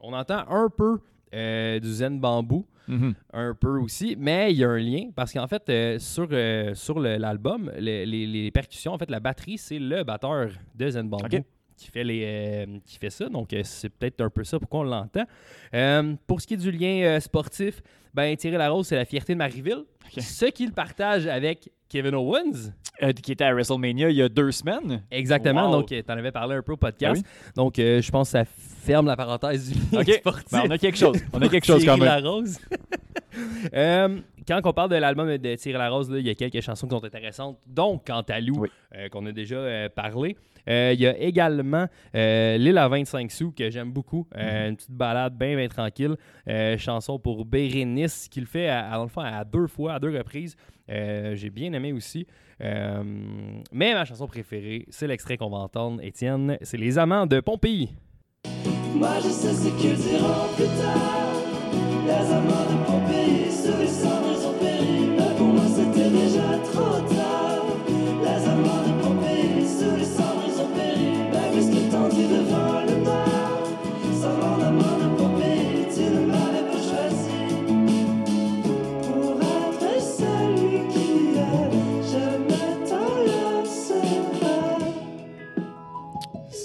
On entend un peu euh, du Zen Bamboo, Mhm. un peu aussi, mais il y a un lien parce qu'en fait, euh, sur, sur le- l'album, les, les- les percussions, en fait, la batterie, c'est le batteur de Zen Bamboo. Ok. Qui fait, les, qui fait ça, donc c'est peut-être un peu ça pourquoi on l'entend. Pour ce qui est du lien sportif, ben Thierry Larose, c'est la fierté de Marieville. Ce qu'il partage avec Kevin Owens. Euh, qui était à WrestleMania il y a deux semaines. Exactement. Wow. Donc, tu en avais parlé un peu au podcast. Ah Donc, euh, je pense que ça ferme la parenthèse du lien OK. sportif. Ben, on a quelque chose. On a quelque chose quand même. Larose. Euh, quand on parle de l'album de Thierry Larose, là, il y a quelques chansons qui sont intéressantes, dont Cantalou, Oui. euh, qu'on a déjà euh, parlé. Euh, il y a également euh, L'île à 25 sous, que j'aime beaucoup. Euh, Mm-hmm. Une petite balade bien, bien tranquille. Euh, chanson pour Bérénice, qu'il fait à, à- dans le fond, à deux fois, à deux reprises. Euh, J'ai bien aimé aussi. Euh, mais ma chanson préférée, c'est l'extrait qu'on va entendre, Étienne. C'est Les Amants de Pompéi. Moi je sais ce plus tard. Les amants de Pompéi,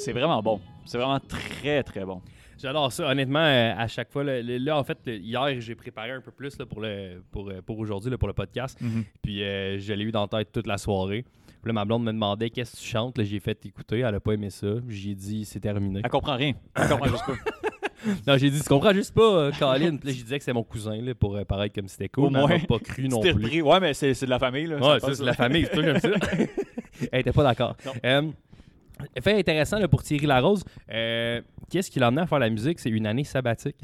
C'est vraiment bon. C'est vraiment très, très bon. J'adore ça. Honnêtement, euh, à chaque fois, là, en fait, hier, j'ai préparé un peu plus là, pour, le, pour, euh, pour aujourd'hui, pour le podcast. Puis euh, je l'ai eu dans la tête toute la soirée. Puis là, ma blonde me demandait qu'est-ce que tu chantes? J'ai fait écouter. Elle a pas aimé ça. J'ai dit c'est terminé. Elle comprend rien. Elle comprend juste pas. Non, j'ai dit tu comprends juste pas, euh, Colin. Puis là, j'ai disais que c'est mon cousin là, pour paraître comme si c'était cool. Au moins. pas cru non plus. repris. Ouais, mais c'est de la famille. Là. Ouais, c'est là. la famille, c'est tout comme ça. Elle était pas d'accord. Fait intéressant là, pour Thierry Larose. euh, Qu'est-ce qui l'a amené à faire la musique? C'est une année sabbatique.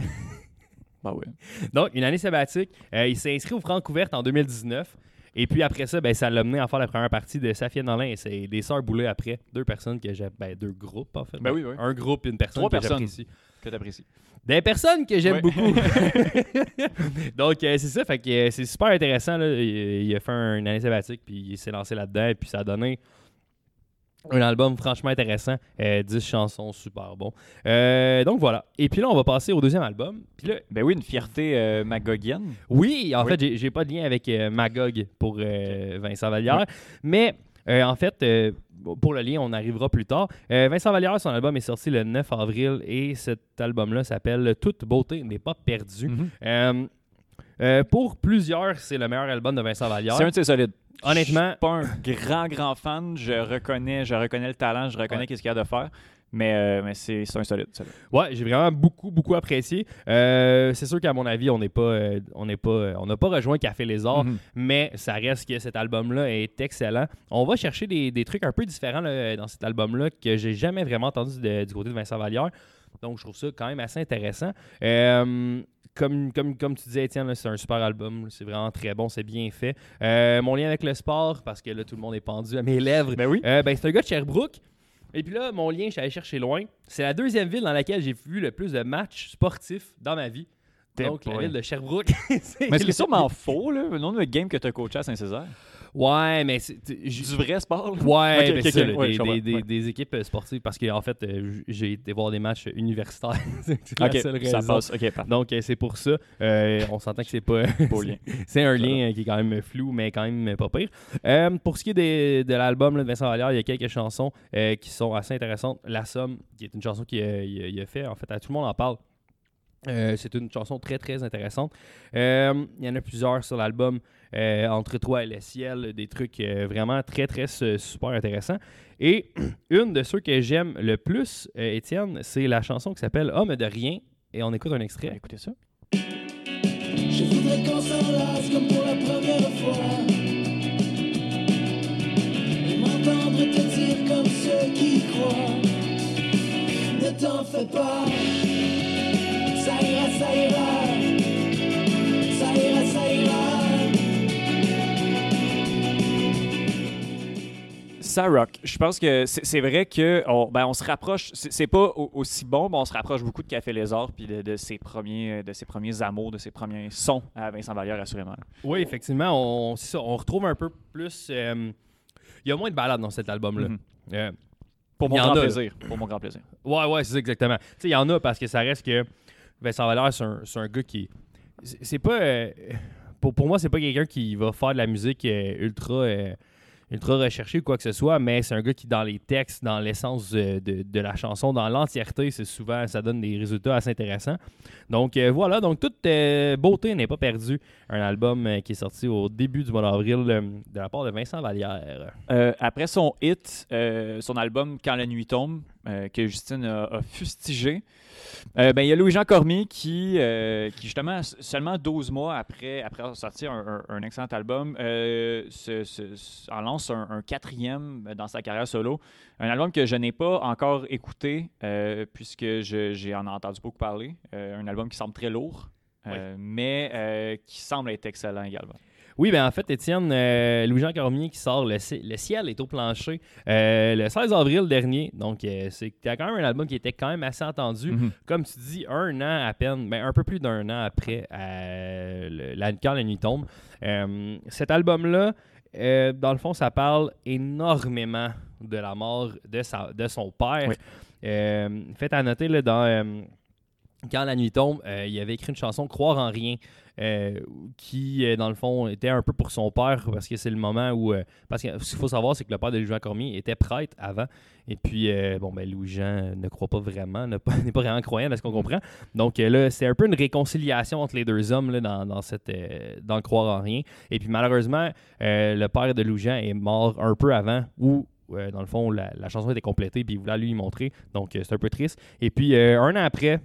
Ben ouais. Donc, une année sabbatique. Euh, il s'est inscrit au Francouverte en 2019. Et puis après ça, ben, ça l'a mené à faire la première partie de Safia Nolin et c'est des Sœurs Boulay après. Deux personnes que j'ai. Ben, deux groupes en fait. Ben oui, oui. Un groupe et une personne Trois que personnes. j'apprécie. Que t'apprécies. Des personnes que j'aime beaucoup. Donc, euh, c'est ça. Fait que euh, c'est super intéressant. Là. Il, il a fait un- une année sabbatique, puis il s'est lancé là-dedans, et puis ça a donné un album franchement intéressant. Euh, 10 chansons super bon. Euh, donc voilà. Et puis là, on va passer au deuxième album. Puis là, Ben oui, une fierté euh, magogienne. oui, en Oui. fait, j'ai- pas de lien avec euh, Magog pour euh, Vincent Vallière, mais Euh, en fait, euh, pour le lien, on arrivera plus tard. Euh, Vincent Vallière, son album est sorti le 9 avril et cet album-là s'appelle Toute beauté n'est pas perdue. Mhm. Euh, euh, pour plusieurs, c'est le meilleur album de Vincent Vallière. C'est un de ses solides. Honnêtement- Je suis pas un grand, grand fan. Je reconnais, je reconnais le talent, je reconnais Ouais. qu'est-ce qu'il y a de faire. Mais, euh, mais c'est un solide. solide. Ouais, j'ai vraiment beaucoup, beaucoup apprécié. Euh, c'est sûr qu'à mon avis, on n'est pas, euh, on n'est pas, on n'a pas rejoint Café Les Arts, Mhm. mais ça reste que cet album-là est excellent. On va chercher des, des trucs un peu différents là, dans cet album-là que j'ai jamais vraiment entendu de- du côté de Vincent Vallière. Donc, je trouve ça quand même assez intéressant. Euh, comme, comme, comme tu disais, Étienne, c'est un super album. C'est vraiment très bon, c'est bien fait. Euh, mon lien avec le sport, parce que là, tout le monde est pendu à mes lèvres. Ben oui. Euh, ben, c'est un gars de Sherbrooke. Et puis là, mon lien, je suis allé chercher loin. C'est la deuxième ville dans laquelle j'ai vu le plus de matchs sportifs dans ma vie. Donc, la ville de Sherbrooke. C'est Mais c'est sûrement faux, là, le nom de game que tu as coaché à Saint-Césaire? Ouais, mais c'est. Du vrai sport. Ouais, Ok, ben, ok, c'est ça, ok. là, Ouais, des, équipes euh, sportives parce qu'en fait, euh, j'ai été voir des matchs universitaires. c'est la Ok, seule ça passe. Donc, euh, c'est pour ça. Euh, on s'entend que c'est pas. C'est un lien qui est quand même flou, mais quand même pas pire. Euh, pour ce qui est des- de l'album de Vincent Vallière, il y a quelques chansons euh, qui sont assez intéressantes. La Somme, qui est une chanson qu'il a, il a- il a fait, en fait, à tout le monde en parle. Euh, c'est une chanson très très intéressante. Euh, il y en a plusieurs sur l'album, euh, Entre toi et le ciel, des trucs euh, vraiment très très su- super intéressants. Et une de ceux que j'aime le plus, euh, Étienne, c'est la chanson qui s'appelle Homme de rien. Et on écoute un Ben, extrait. écoutez ça. Je voudrais qu'on s'en lasse comme pour la première fois. Et m'entendre te dire comme ceux qui croient. Ne t'en fais pas. Ça rock. Je pense que c'est vrai que on, ben, on se rapproche. C'est pas au- aussi bon, mais on se rapproche beaucoup de Café Lézard puis de, de ses premiers, de ses premiers amours, de ses premiers sons à Vincent Vallière, assurément. Oui, effectivement, on, c'est ça, on retrouve un peu plus. euh, Il y a moins de balades dans cet album-là. Mhm. Euh, Pour mon grand a. plaisir. Pour mon grand plaisir. ouais, ouais, c'est ça exactement. Tu sais, il y en a parce que ça reste que Vincent Valère, c'est un, gars qui. C'est c'est pas. euh, pour, pour moi, c'est pas quelqu'un qui va faire de la musique euh, ultra. euh, ultra recherchée ou quoi que ce soit, mais c'est un gars qui, dans les textes, dans l'essence de, de- la chanson, dans l'entièreté, c'est souvent, ça donne des résultats assez intéressants. Donc euh, voilà, donc toute euh, beauté n'est pas perdue. Un album euh, qui est sorti au début du mois d'avril de la part de Vincent Vallière. Après son hit, son album Quand la nuit tombe, que Justine a, a fustigé, euh, ben, il y a Louis-Jean Cormier qui, euh, qui justement, seulement 12 mois après, après avoir sorti un, un- un excellent album, euh, se- se- se- en lance un, un quatrième dans sa carrière solo. Un album que je n'ai pas encore écouté, puisque j'ai en entendu beaucoup parler. Un album qui semble très lourd, mais qui semble être excellent également. Oui, ben en fait, Étienne, euh, Louis-Jean Cormier qui sort le, Ci- Le ciel est au plancher euh, le 16 avril dernier. Donc, euh, c'était quand même un album qui était quand même assez entendu. Mhm. Comme tu dis, un an à peine, ben, un peu plus d'un an après euh, le- la, quand la nuit tombe. Cet album-là, euh, dans le fond, ça parle énormément de la mort de, sa, de son père. Oui. Faites à noter, là, dans, quand la nuit tombe, euh, il avait écrit une chanson Croire en rien. euh, qui, euh, dans le fond, était un peu pour son père, parce que c'est le moment où... parce que ce qu'il faut savoir, c'est que le père de Louis-Jean Cormier était prêtre avant, et puis, bon, ben, Louis-Jean ne croit pas vraiment, n'est pas, vraiment croyant, est ce qu'on comprend. Donc là, c'est un peu une réconciliation entre les deux hommes là, dans, cette, dans croire en rien. Et puis, malheureusement, le père de Louis-Jean est mort un peu avant, où... euh, dans le fond, la, la chanson était complétée, puis il voulait lui montrer. Donc, c'est un peu triste. Et puis, un an après,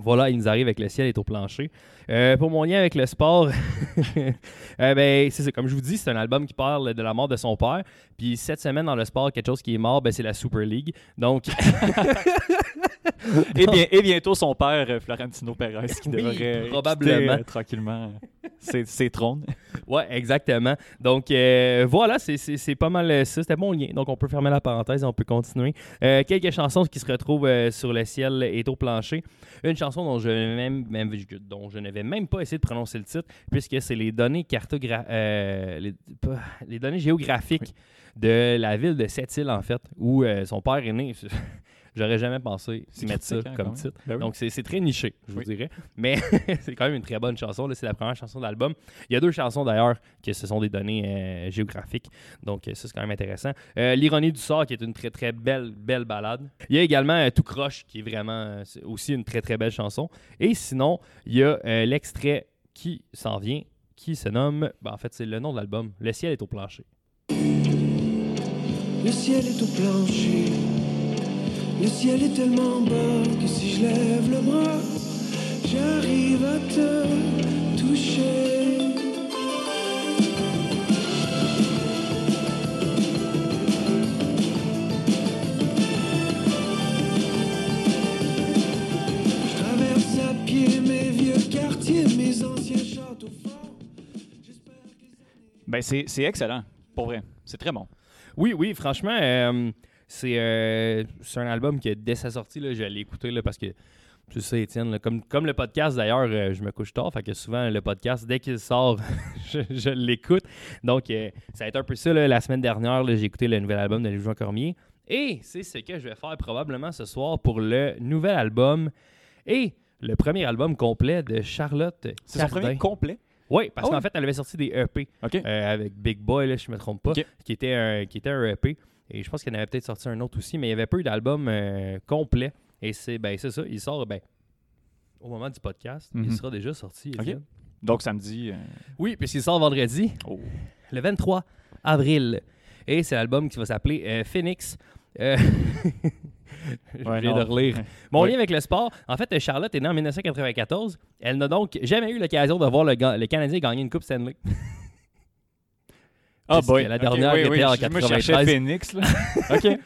voilà, il nous arrive avec le ciel est au plancher. Euh, pour mon lien avec le sport, euh, ben, c'est comme je vous dis, c'est un album qui parle de la mort de son père. Puis cette semaine dans le sport, quelque chose qui est mort, ben, c'est la Super League. Donc, Et, bien, et bientôt son père, euh, Florentino Perez, qui Oui, devrait probablement. quitter, euh, tranquillement ses, ses trônes. ouais, exactement. Donc euh, voilà, c'est- pas mal euh, ça. C'était mon lien. Donc on peut fermer la parenthèse et on peut continuer. Euh, quelques chansons qui se retrouvent euh, sur le ciel et au plancher. Une chanson dont je, n'avais même, même, dont je n'avais même pas essayé de prononcer le titre, puisque c'est les données cartogra euh, les, pas- les données géographiques de la ville de Sept-Îles, en fait, où euh, son père est né. J'aurais jamais pensé C'est mettre ça hein, comme titre. Ben oui. Donc, c'est très niché, je vous Oui. dirais. Mais c'est quand même une très bonne chanson. C'est la première chanson de l'album. Il y a deux chansons d'ailleurs que ce sont des données euh, géographiques. Donc, ça, c'est quand même intéressant. Euh, L'ironie du sort, qui est une très, très belle, belle balade. Il y a également euh, Tout croche, qui est vraiment euh, aussi une très, très belle chanson. Et sinon, il y a euh, l'extrait qui s'en vient, qui se nomme, ben, en fait, c'est le nom de l'album, Le ciel est au plancher. Le ciel est au plancher. Le ciel est tellement bas que si je lève le bras, j'arrive à te toucher. Je traverse à pied mes vieux quartiers, mes anciens châteaux forts. Ben, c'est c'est excellent, pour vrai. C'est très bon. Oui, oui, franchement, euh, c'est euh, c'est un album que dès sa sortie, là, je l'ai écouté là, parce que tu sais, Étienne, là, comme, comme le podcast d'ailleurs, euh, je me couche tard, fait que souvent le podcast, dès qu'il sort, je, je l'écoute. Donc, euh, ça a été un peu ça là, la semaine dernière, j'ai écouté le nouvel album de Louis-Jean Cormier. Et c'est ce que je vais faire probablement ce soir pour le nouvel album et le premier album complet de Charlotte C'est son premier complet? Oui, parce Ah qu'en fait, elle avait sorti des EP euh, avec Big Boy, là, si je ne me trompe pas, qui, était un, qui était un EP. Et je pense qu'il en avait peut-être sorti un autre aussi, mais il y avait peu d'albums euh, complets. Et c'est ben, ça, il sort ben, au moment du podcast. Il Mhm. sera déjà sorti. Donc, samedi. euh, Oui, puisqu'il sort vendredi, oh. le 23 avril. Et c'est l'album qui va s'appeler euh, Phoenix. Euh, je Ouais, de relire. Mon lien avec le sport, en fait, Charlotte est née en 1994. Elle n'a donc jamais eu l'occasion de voir le, le Canadien gagner une Coupe Stanley. Ah, Parce boy. la dernière oui, était oui, en je- Moi, je 93. cherchais Phoenix. Là. OK.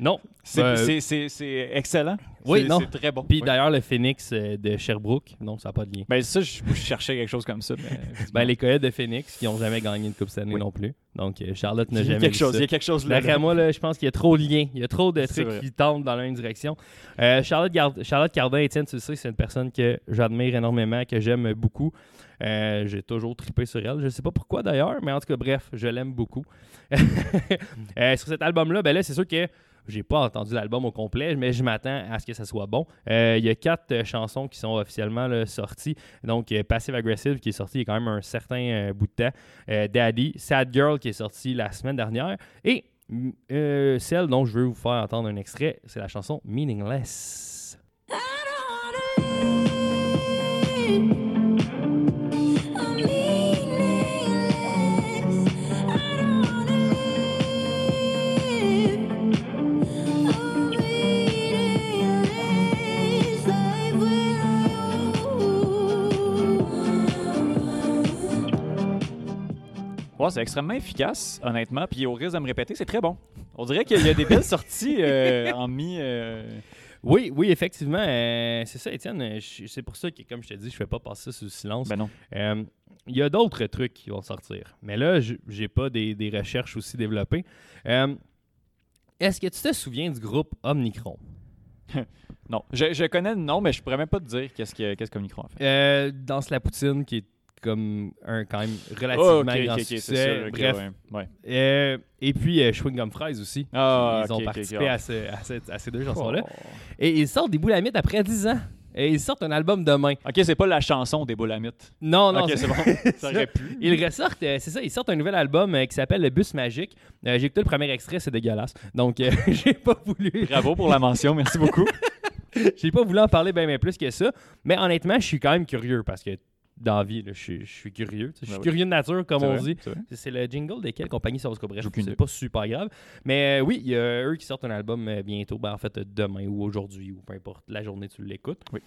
Non. C'est Euh, excellent. Oui, non. C'est très bon. Puis d'ailleurs, le Phoenix euh, de Sherbrooke, non, ça n'a pas de lien. Ben, ça, je, je cherchais quelque chose comme ça. Mais, Ben, les Coyotes de Phoenix qui n'ont jamais gagné une Coupe Stanley Oui. non plus. Donc, euh, Charlotte il n'a y a jamais quelque chose. ça. Il y a quelque chose là. D'après moi, là, je pense qu'il y a trop de liens. Il y a trop de trucs vrai. qui tentent dans la même direction. Euh, Charlotte, Gard- Charlotte Cardin, Étienne, tu sais, c'est une personne que j'admire énormément, que j'aime beaucoup. Euh, J'ai toujours trippé sur elle. Je ne sais pas pourquoi d'ailleurs, mais en tout cas, bref, je l'aime beaucoup. Euh, sur cet album-là, ben là, c'est sûr que j'ai pas entendu l'album au complet, mais je m'attends à ce que ça soit bon. Euh, Il y a quatre euh, chansons qui sont officiellement sorties. Donc, euh, Passive Aggressive qui est sorti il y a quand même un certain bout de temps. Daddy, Sad Girl qui est sorti la semaine dernière. Et mm, celle dont je veux vous faire entendre un extrait, c'est la chanson Meaningless. Ouais, c'est extrêmement efficace, honnêtement. Puis au risque de me répéter, c'est très bon. On dirait qu'il y a des belles sorties euh, en mi. euh, Oui, oui, effectivement. euh, c'est ça, Étienne. C'est pour ça que, comme je te dis, je ne fais pas passer ça sous silence. Ben non. Il y a d'autres trucs qui vont sortir. Mais là, j'ai pas des, des recherches aussi développées. Est-ce que tu te souviens du groupe Omnicron? Non. Je, je connais le nom, mais je pourrais même pas te dire qu'est-ce que qu'est-ce qu'Omnicron a fait. Euh, Danse la poutine, qui est comme un quand même relativement Oh, ok, grand ok, ok, succès. c'est sûr. ok, Bref. ouais. Euh, et puis euh, Chewing Gum Fries aussi. Ah, ils ont participé à, ce- à cette- à ces deux chansons-là. Oh. Et ils sortent des boulamites après 10 ans. Et ils sortent un album demain. Ok, c'est pas la chanson des Boulamites. Non, non, ok, c'est- bon. Ça aurait pu. Ils ressortent, euh, c'est ça, ils sortent un nouvel album euh, qui s'appelle Le Bus Magique. Euh, j'ai écouté le premier extrait, c'est dégueulasse. Donc, j'ai pas voulu. Bravo pour la mention, merci beaucoup. J'ai pas voulu en parler bien plus que ça. Mais honnêtement, je suis quand même curieux parce que dans la vie, là, je suis- je suis curieux. Je suis Ben oui. curieux de nature, comme on vrai, dit. c'est le jingle de quelle compagnie ça va se Bref, c'est pas super grave. Mais euh, oui, il y a eux qui sortent un album euh, bientôt. Ben, en fait, demain ou aujourd'hui ou peu importe la journée tu l'écoutes. Oui.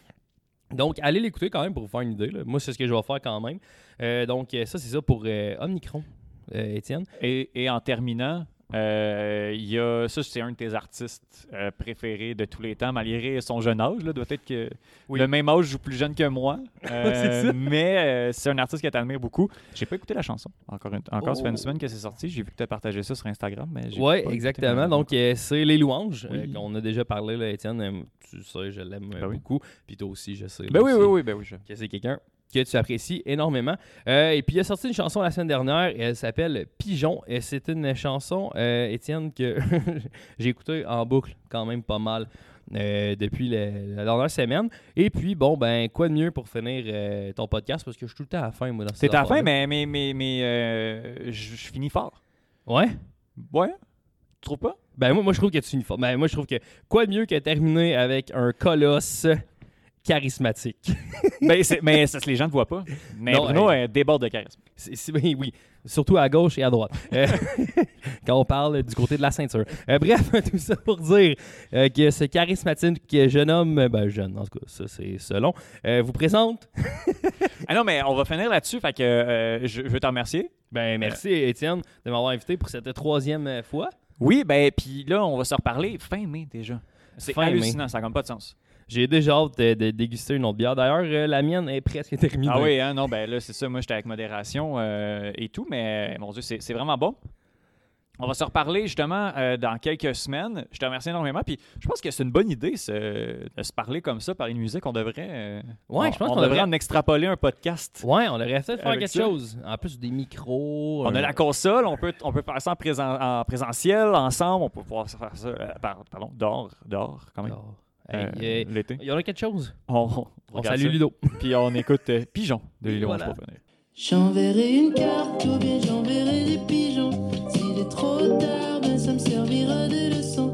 Donc, allez l'écouter quand même pour vous faire une idée. là. Moi, c'est ce que je vais faire quand même. Euh, donc, ça, c'est ça pour euh, Omnicron, euh, Étienne. Et, et en terminant, euh, il y a ça, c'est un de tes artistes euh, préférés de tous les temps, malgré son jeune âge. Là, doit être que Oui. le même âge ou plus jeune que moi. Euh. Mais c'est un artiste que tu admires beaucoup. J'ai pas écouté la chanson. Encore, une, encore ça fait Oh. une semaine que c'est sorti. J'ai vu que tu as partagé ça sur Instagram. Oui, exactement. Donc, c'est Les Louanges, Oui. qu'on a déjà parlé, là, Étienne. Tu sais, je l'aime Ben oui. beaucoup. Puis toi aussi, je sais. Ben oui, oui, oui, ben oui. je- Que c'est quelqu'un que tu apprécies énormément. Euh, et puis, il a sorti une chanson la semaine dernière. et Elle s'appelle Pigeon. Et c'est une chanson, euh, Étienne, que j'ai écouté en boucle quand même pas mal. euh, depuis le- la dernière semaine. Et puis, bon, ben, quoi de mieux pour finir euh, ton podcast? Parce que je suis tout le temps à la fin, moi, dans C'est à la fin, mais, mais, mais, mais euh, je je finis fort. Ouais. Ouais? Tu trouves pas? Ben, moi, moi, je trouve que tu finis fort. Ben, moi, je trouve que quoi de mieux que terminer avec un colosse charismatique. ben, mais ça, les gens ne voient pas. Mais Non, Bruno euh, déborde de charisme. Oui, oui. Surtout à gauche et à droite. Euh, quand on parle du côté de la ceinture. Euh, bref, tout ça pour dire euh, que ce charismatique jeune homme, ben jeune, en tout cas, ça c'est selon, vous présente. Ah non, mais on va finir là-dessus. Fait que je, je veux te remercier. Ben merci Étienne de m'avoir invité pour cette troisième fois. Oui, ben, puis là, on va se reparler fin mai déjà. C'est mai. hallucinant, ça n'a pas de sens. J'ai déjà hâte de, de déguster une autre bière. D'ailleurs, euh, la mienne est presque terminée. Ah oui, hein, non, ben là, c'est ça. Moi, j'étais avec modération euh, et tout, mais mon Dieu, c'est vraiment bon. On va se reparler justement euh, dans quelques semaines. Je te remercie énormément. Puis je pense que c'est une bonne idée ce- de se parler comme ça, parler de musique. On devrait. euh, Ouais, on- je pense on qu'on devrait devrait- en extrapoler un podcast. Ouais, on aurait peut-être faire quelque ça. chose. En plus des micros. On a la console, on peut, on peut faire ça en, présent- en présentiel ensemble. On peut pouvoir se faire ça euh, par- pardon, dehors, dehors quand même. Oh. Hey, Euh, L'été. Il y en a quelque chose? On, on On salue ça. Ludo. Puis on écoute euh, Pigeon de Lilo voilà. J'enverrai une carte ou bien j'enverrai des pigeons. S'il est trop tard, ben ça me servira de leçon.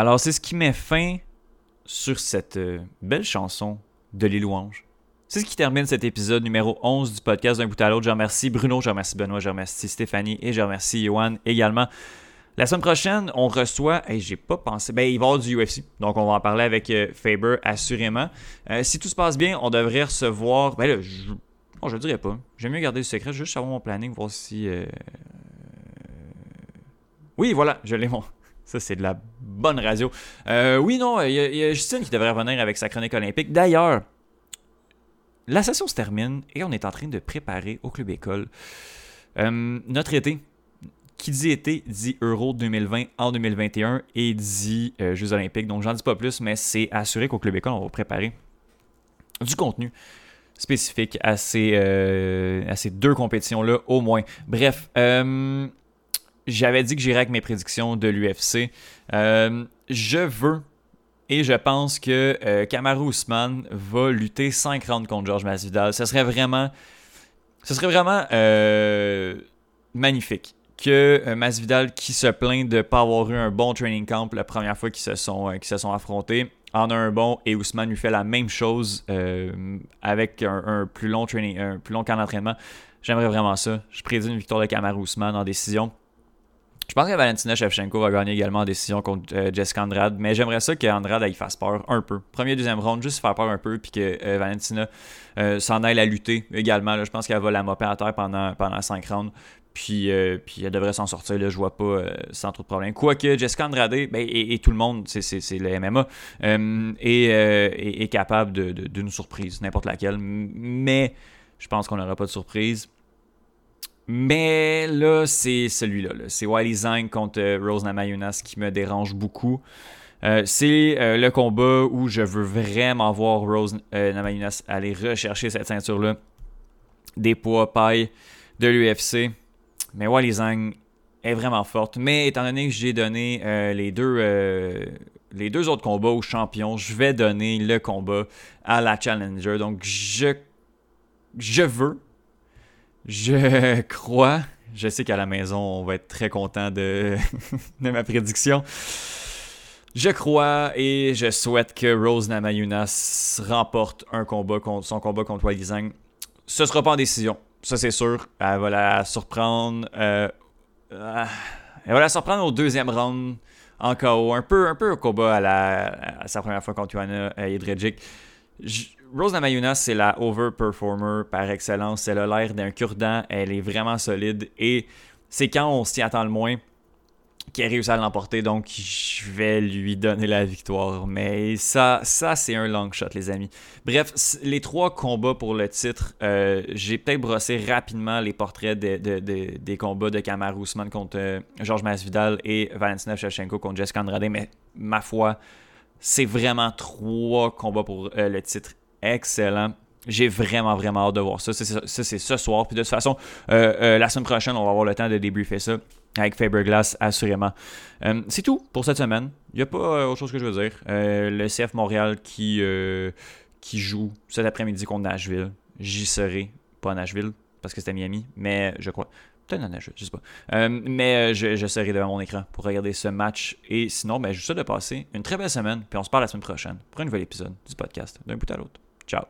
Alors, c'est ce qui met fin sur cette euh, belle chanson de Les Louanges. C'est ce qui termine cet épisode numéro 11 du podcast d'un bout à l'autre. Je remercie Bruno, je remercie Benoît, je remercie Stéphanie et je remercie Johan également. La semaine prochaine, on reçoit, et j'ai pas pensé, ben il va y avoir du UFC, donc on va en parler avec euh, Faber assurément. Euh, si tout se passe bien, on devrait recevoir, ben là, je, bon, je le dirais pas, j'aime mieux garder le secret, juste savoir mon planning, voir si... Oui, voilà, je l'ai mon... Ça, c'est de la bonne radio. Euh, oui, non, il y, a- Justine qui devrait revenir avec sa chronique olympique. D'ailleurs, la session se termine et on est en train de préparer au Club École euh, notre été. Qui dit été dit Euro 2020 en 2021 et dit euh, Jeux Olympiques. Donc, j'en dis pas plus, mais c'est assuré qu'au Club École, on va préparer du contenu spécifique à ces, à ces deux compétitions-là, au moins. Bref, j'avais dit que j'irais avec mes prédictions de l'UFC. Euh, je veux et je pense que euh, Kamaru va lutter 5 rounds contre Georges Masvidal. Ce serait vraiment, ce serait vraiment euh, magnifique que euh, Masvidal, qui se plaint de ne pas avoir eu un bon training camp la première fois qu'ils se sont, affrontés, en a un bon et Ousmane lui fait la même chose avec un, plus long training, un plus long camp d'entraînement. J'aimerais vraiment ça. Je prédis une victoire de Kamaru Usman en décision. Je pense que Valentina Shevchenko va gagner également en décision contre euh, Jessica Andrade, mais j'aimerais ça qu'Andrade fasse peur un peu. Premier, deuxième round, juste faire peur un peu, puis que euh, Valentina euh, s'en aille à lutter également. Je pense qu'elle va la mopper à terre pendant, pendant 5 rounds. Puis, puis elle devrait s'en sortir, là, je vois pas sans trop de problème. Quoique Jessica Andrade ben, et, tout le monde, c'est, le MMA, est, capable de- de- d'une surprise, n'importe laquelle. Mais je pense qu'on n'aura pas de surprise. Mais là, c'est celui-là. là. C'est Wiley Zhang contre euh, Rose Namajunas qui me dérange beaucoup. Euh, c'est euh, le combat où je veux vraiment voir Rose euh, Namajunas aller rechercher cette ceinture-là des poids paille de l'UFC. Mais Wiley Zhang est vraiment forte. Mais étant donné que j'ai donné les, deux, les deux autres combats aux champions, je vais donner le combat à la Challenger. Donc, je veux, je crois, je sais qu'à la maison, on va être très content de, ma prédiction. Je crois et je souhaite que Rose Namajunas remporte un combat contre son combat contre Wiley Zhang. Ce sera pas en décision, ça c'est sûr. Elle va la surprendre. euh, euh, la surprendre au deuxième round en KO. Un peu, un peu au combat à, sa première fois contre Joanna euh, Jedrzejczyk. Rose Namajunas, c'est la overperformer par excellence. Elle a l'air d'un cure-dent. Elle est vraiment solide. Et c'est quand on s'y attend le moins qui a réussi à l'emporter, donc je vais lui donner la victoire. Mais ça, ça c'est un long shot, les amis. Bref, les trois combats pour le titre, euh, j'ai peut-être brossé rapidement les portraits des combats de Kamar Ousmane contre euh, Georges Masvidal et Valentina Shevchenko contre Jessica Andrade, mais ma foi, c'est vraiment trois combats pour euh, le titre excellent. J'ai vraiment, vraiment hâte de voir ça. Ça, c'est ce soir. Puis de toute façon, la semaine prochaine, on va avoir le temps de débriefer ça avec Faberglass, assurément. Euh, c'est tout pour cette semaine. Il n'y a pas euh, autre chose que je veux dire. Euh, le CF Montréal qui, qui joue cet après-midi contre Nashville. J'y serai. Pas Nashville, parce que c'était Miami, mais je crois. Peut-être à Nashville, je sais pas. mais je, serai devant mon écran pour regarder ce match. Et sinon, ben, je vous souhaite de passer une très belle semaine. Puis on se parle la semaine prochaine pour un nouvel épisode du podcast d'un bout à l'autre. Ciao.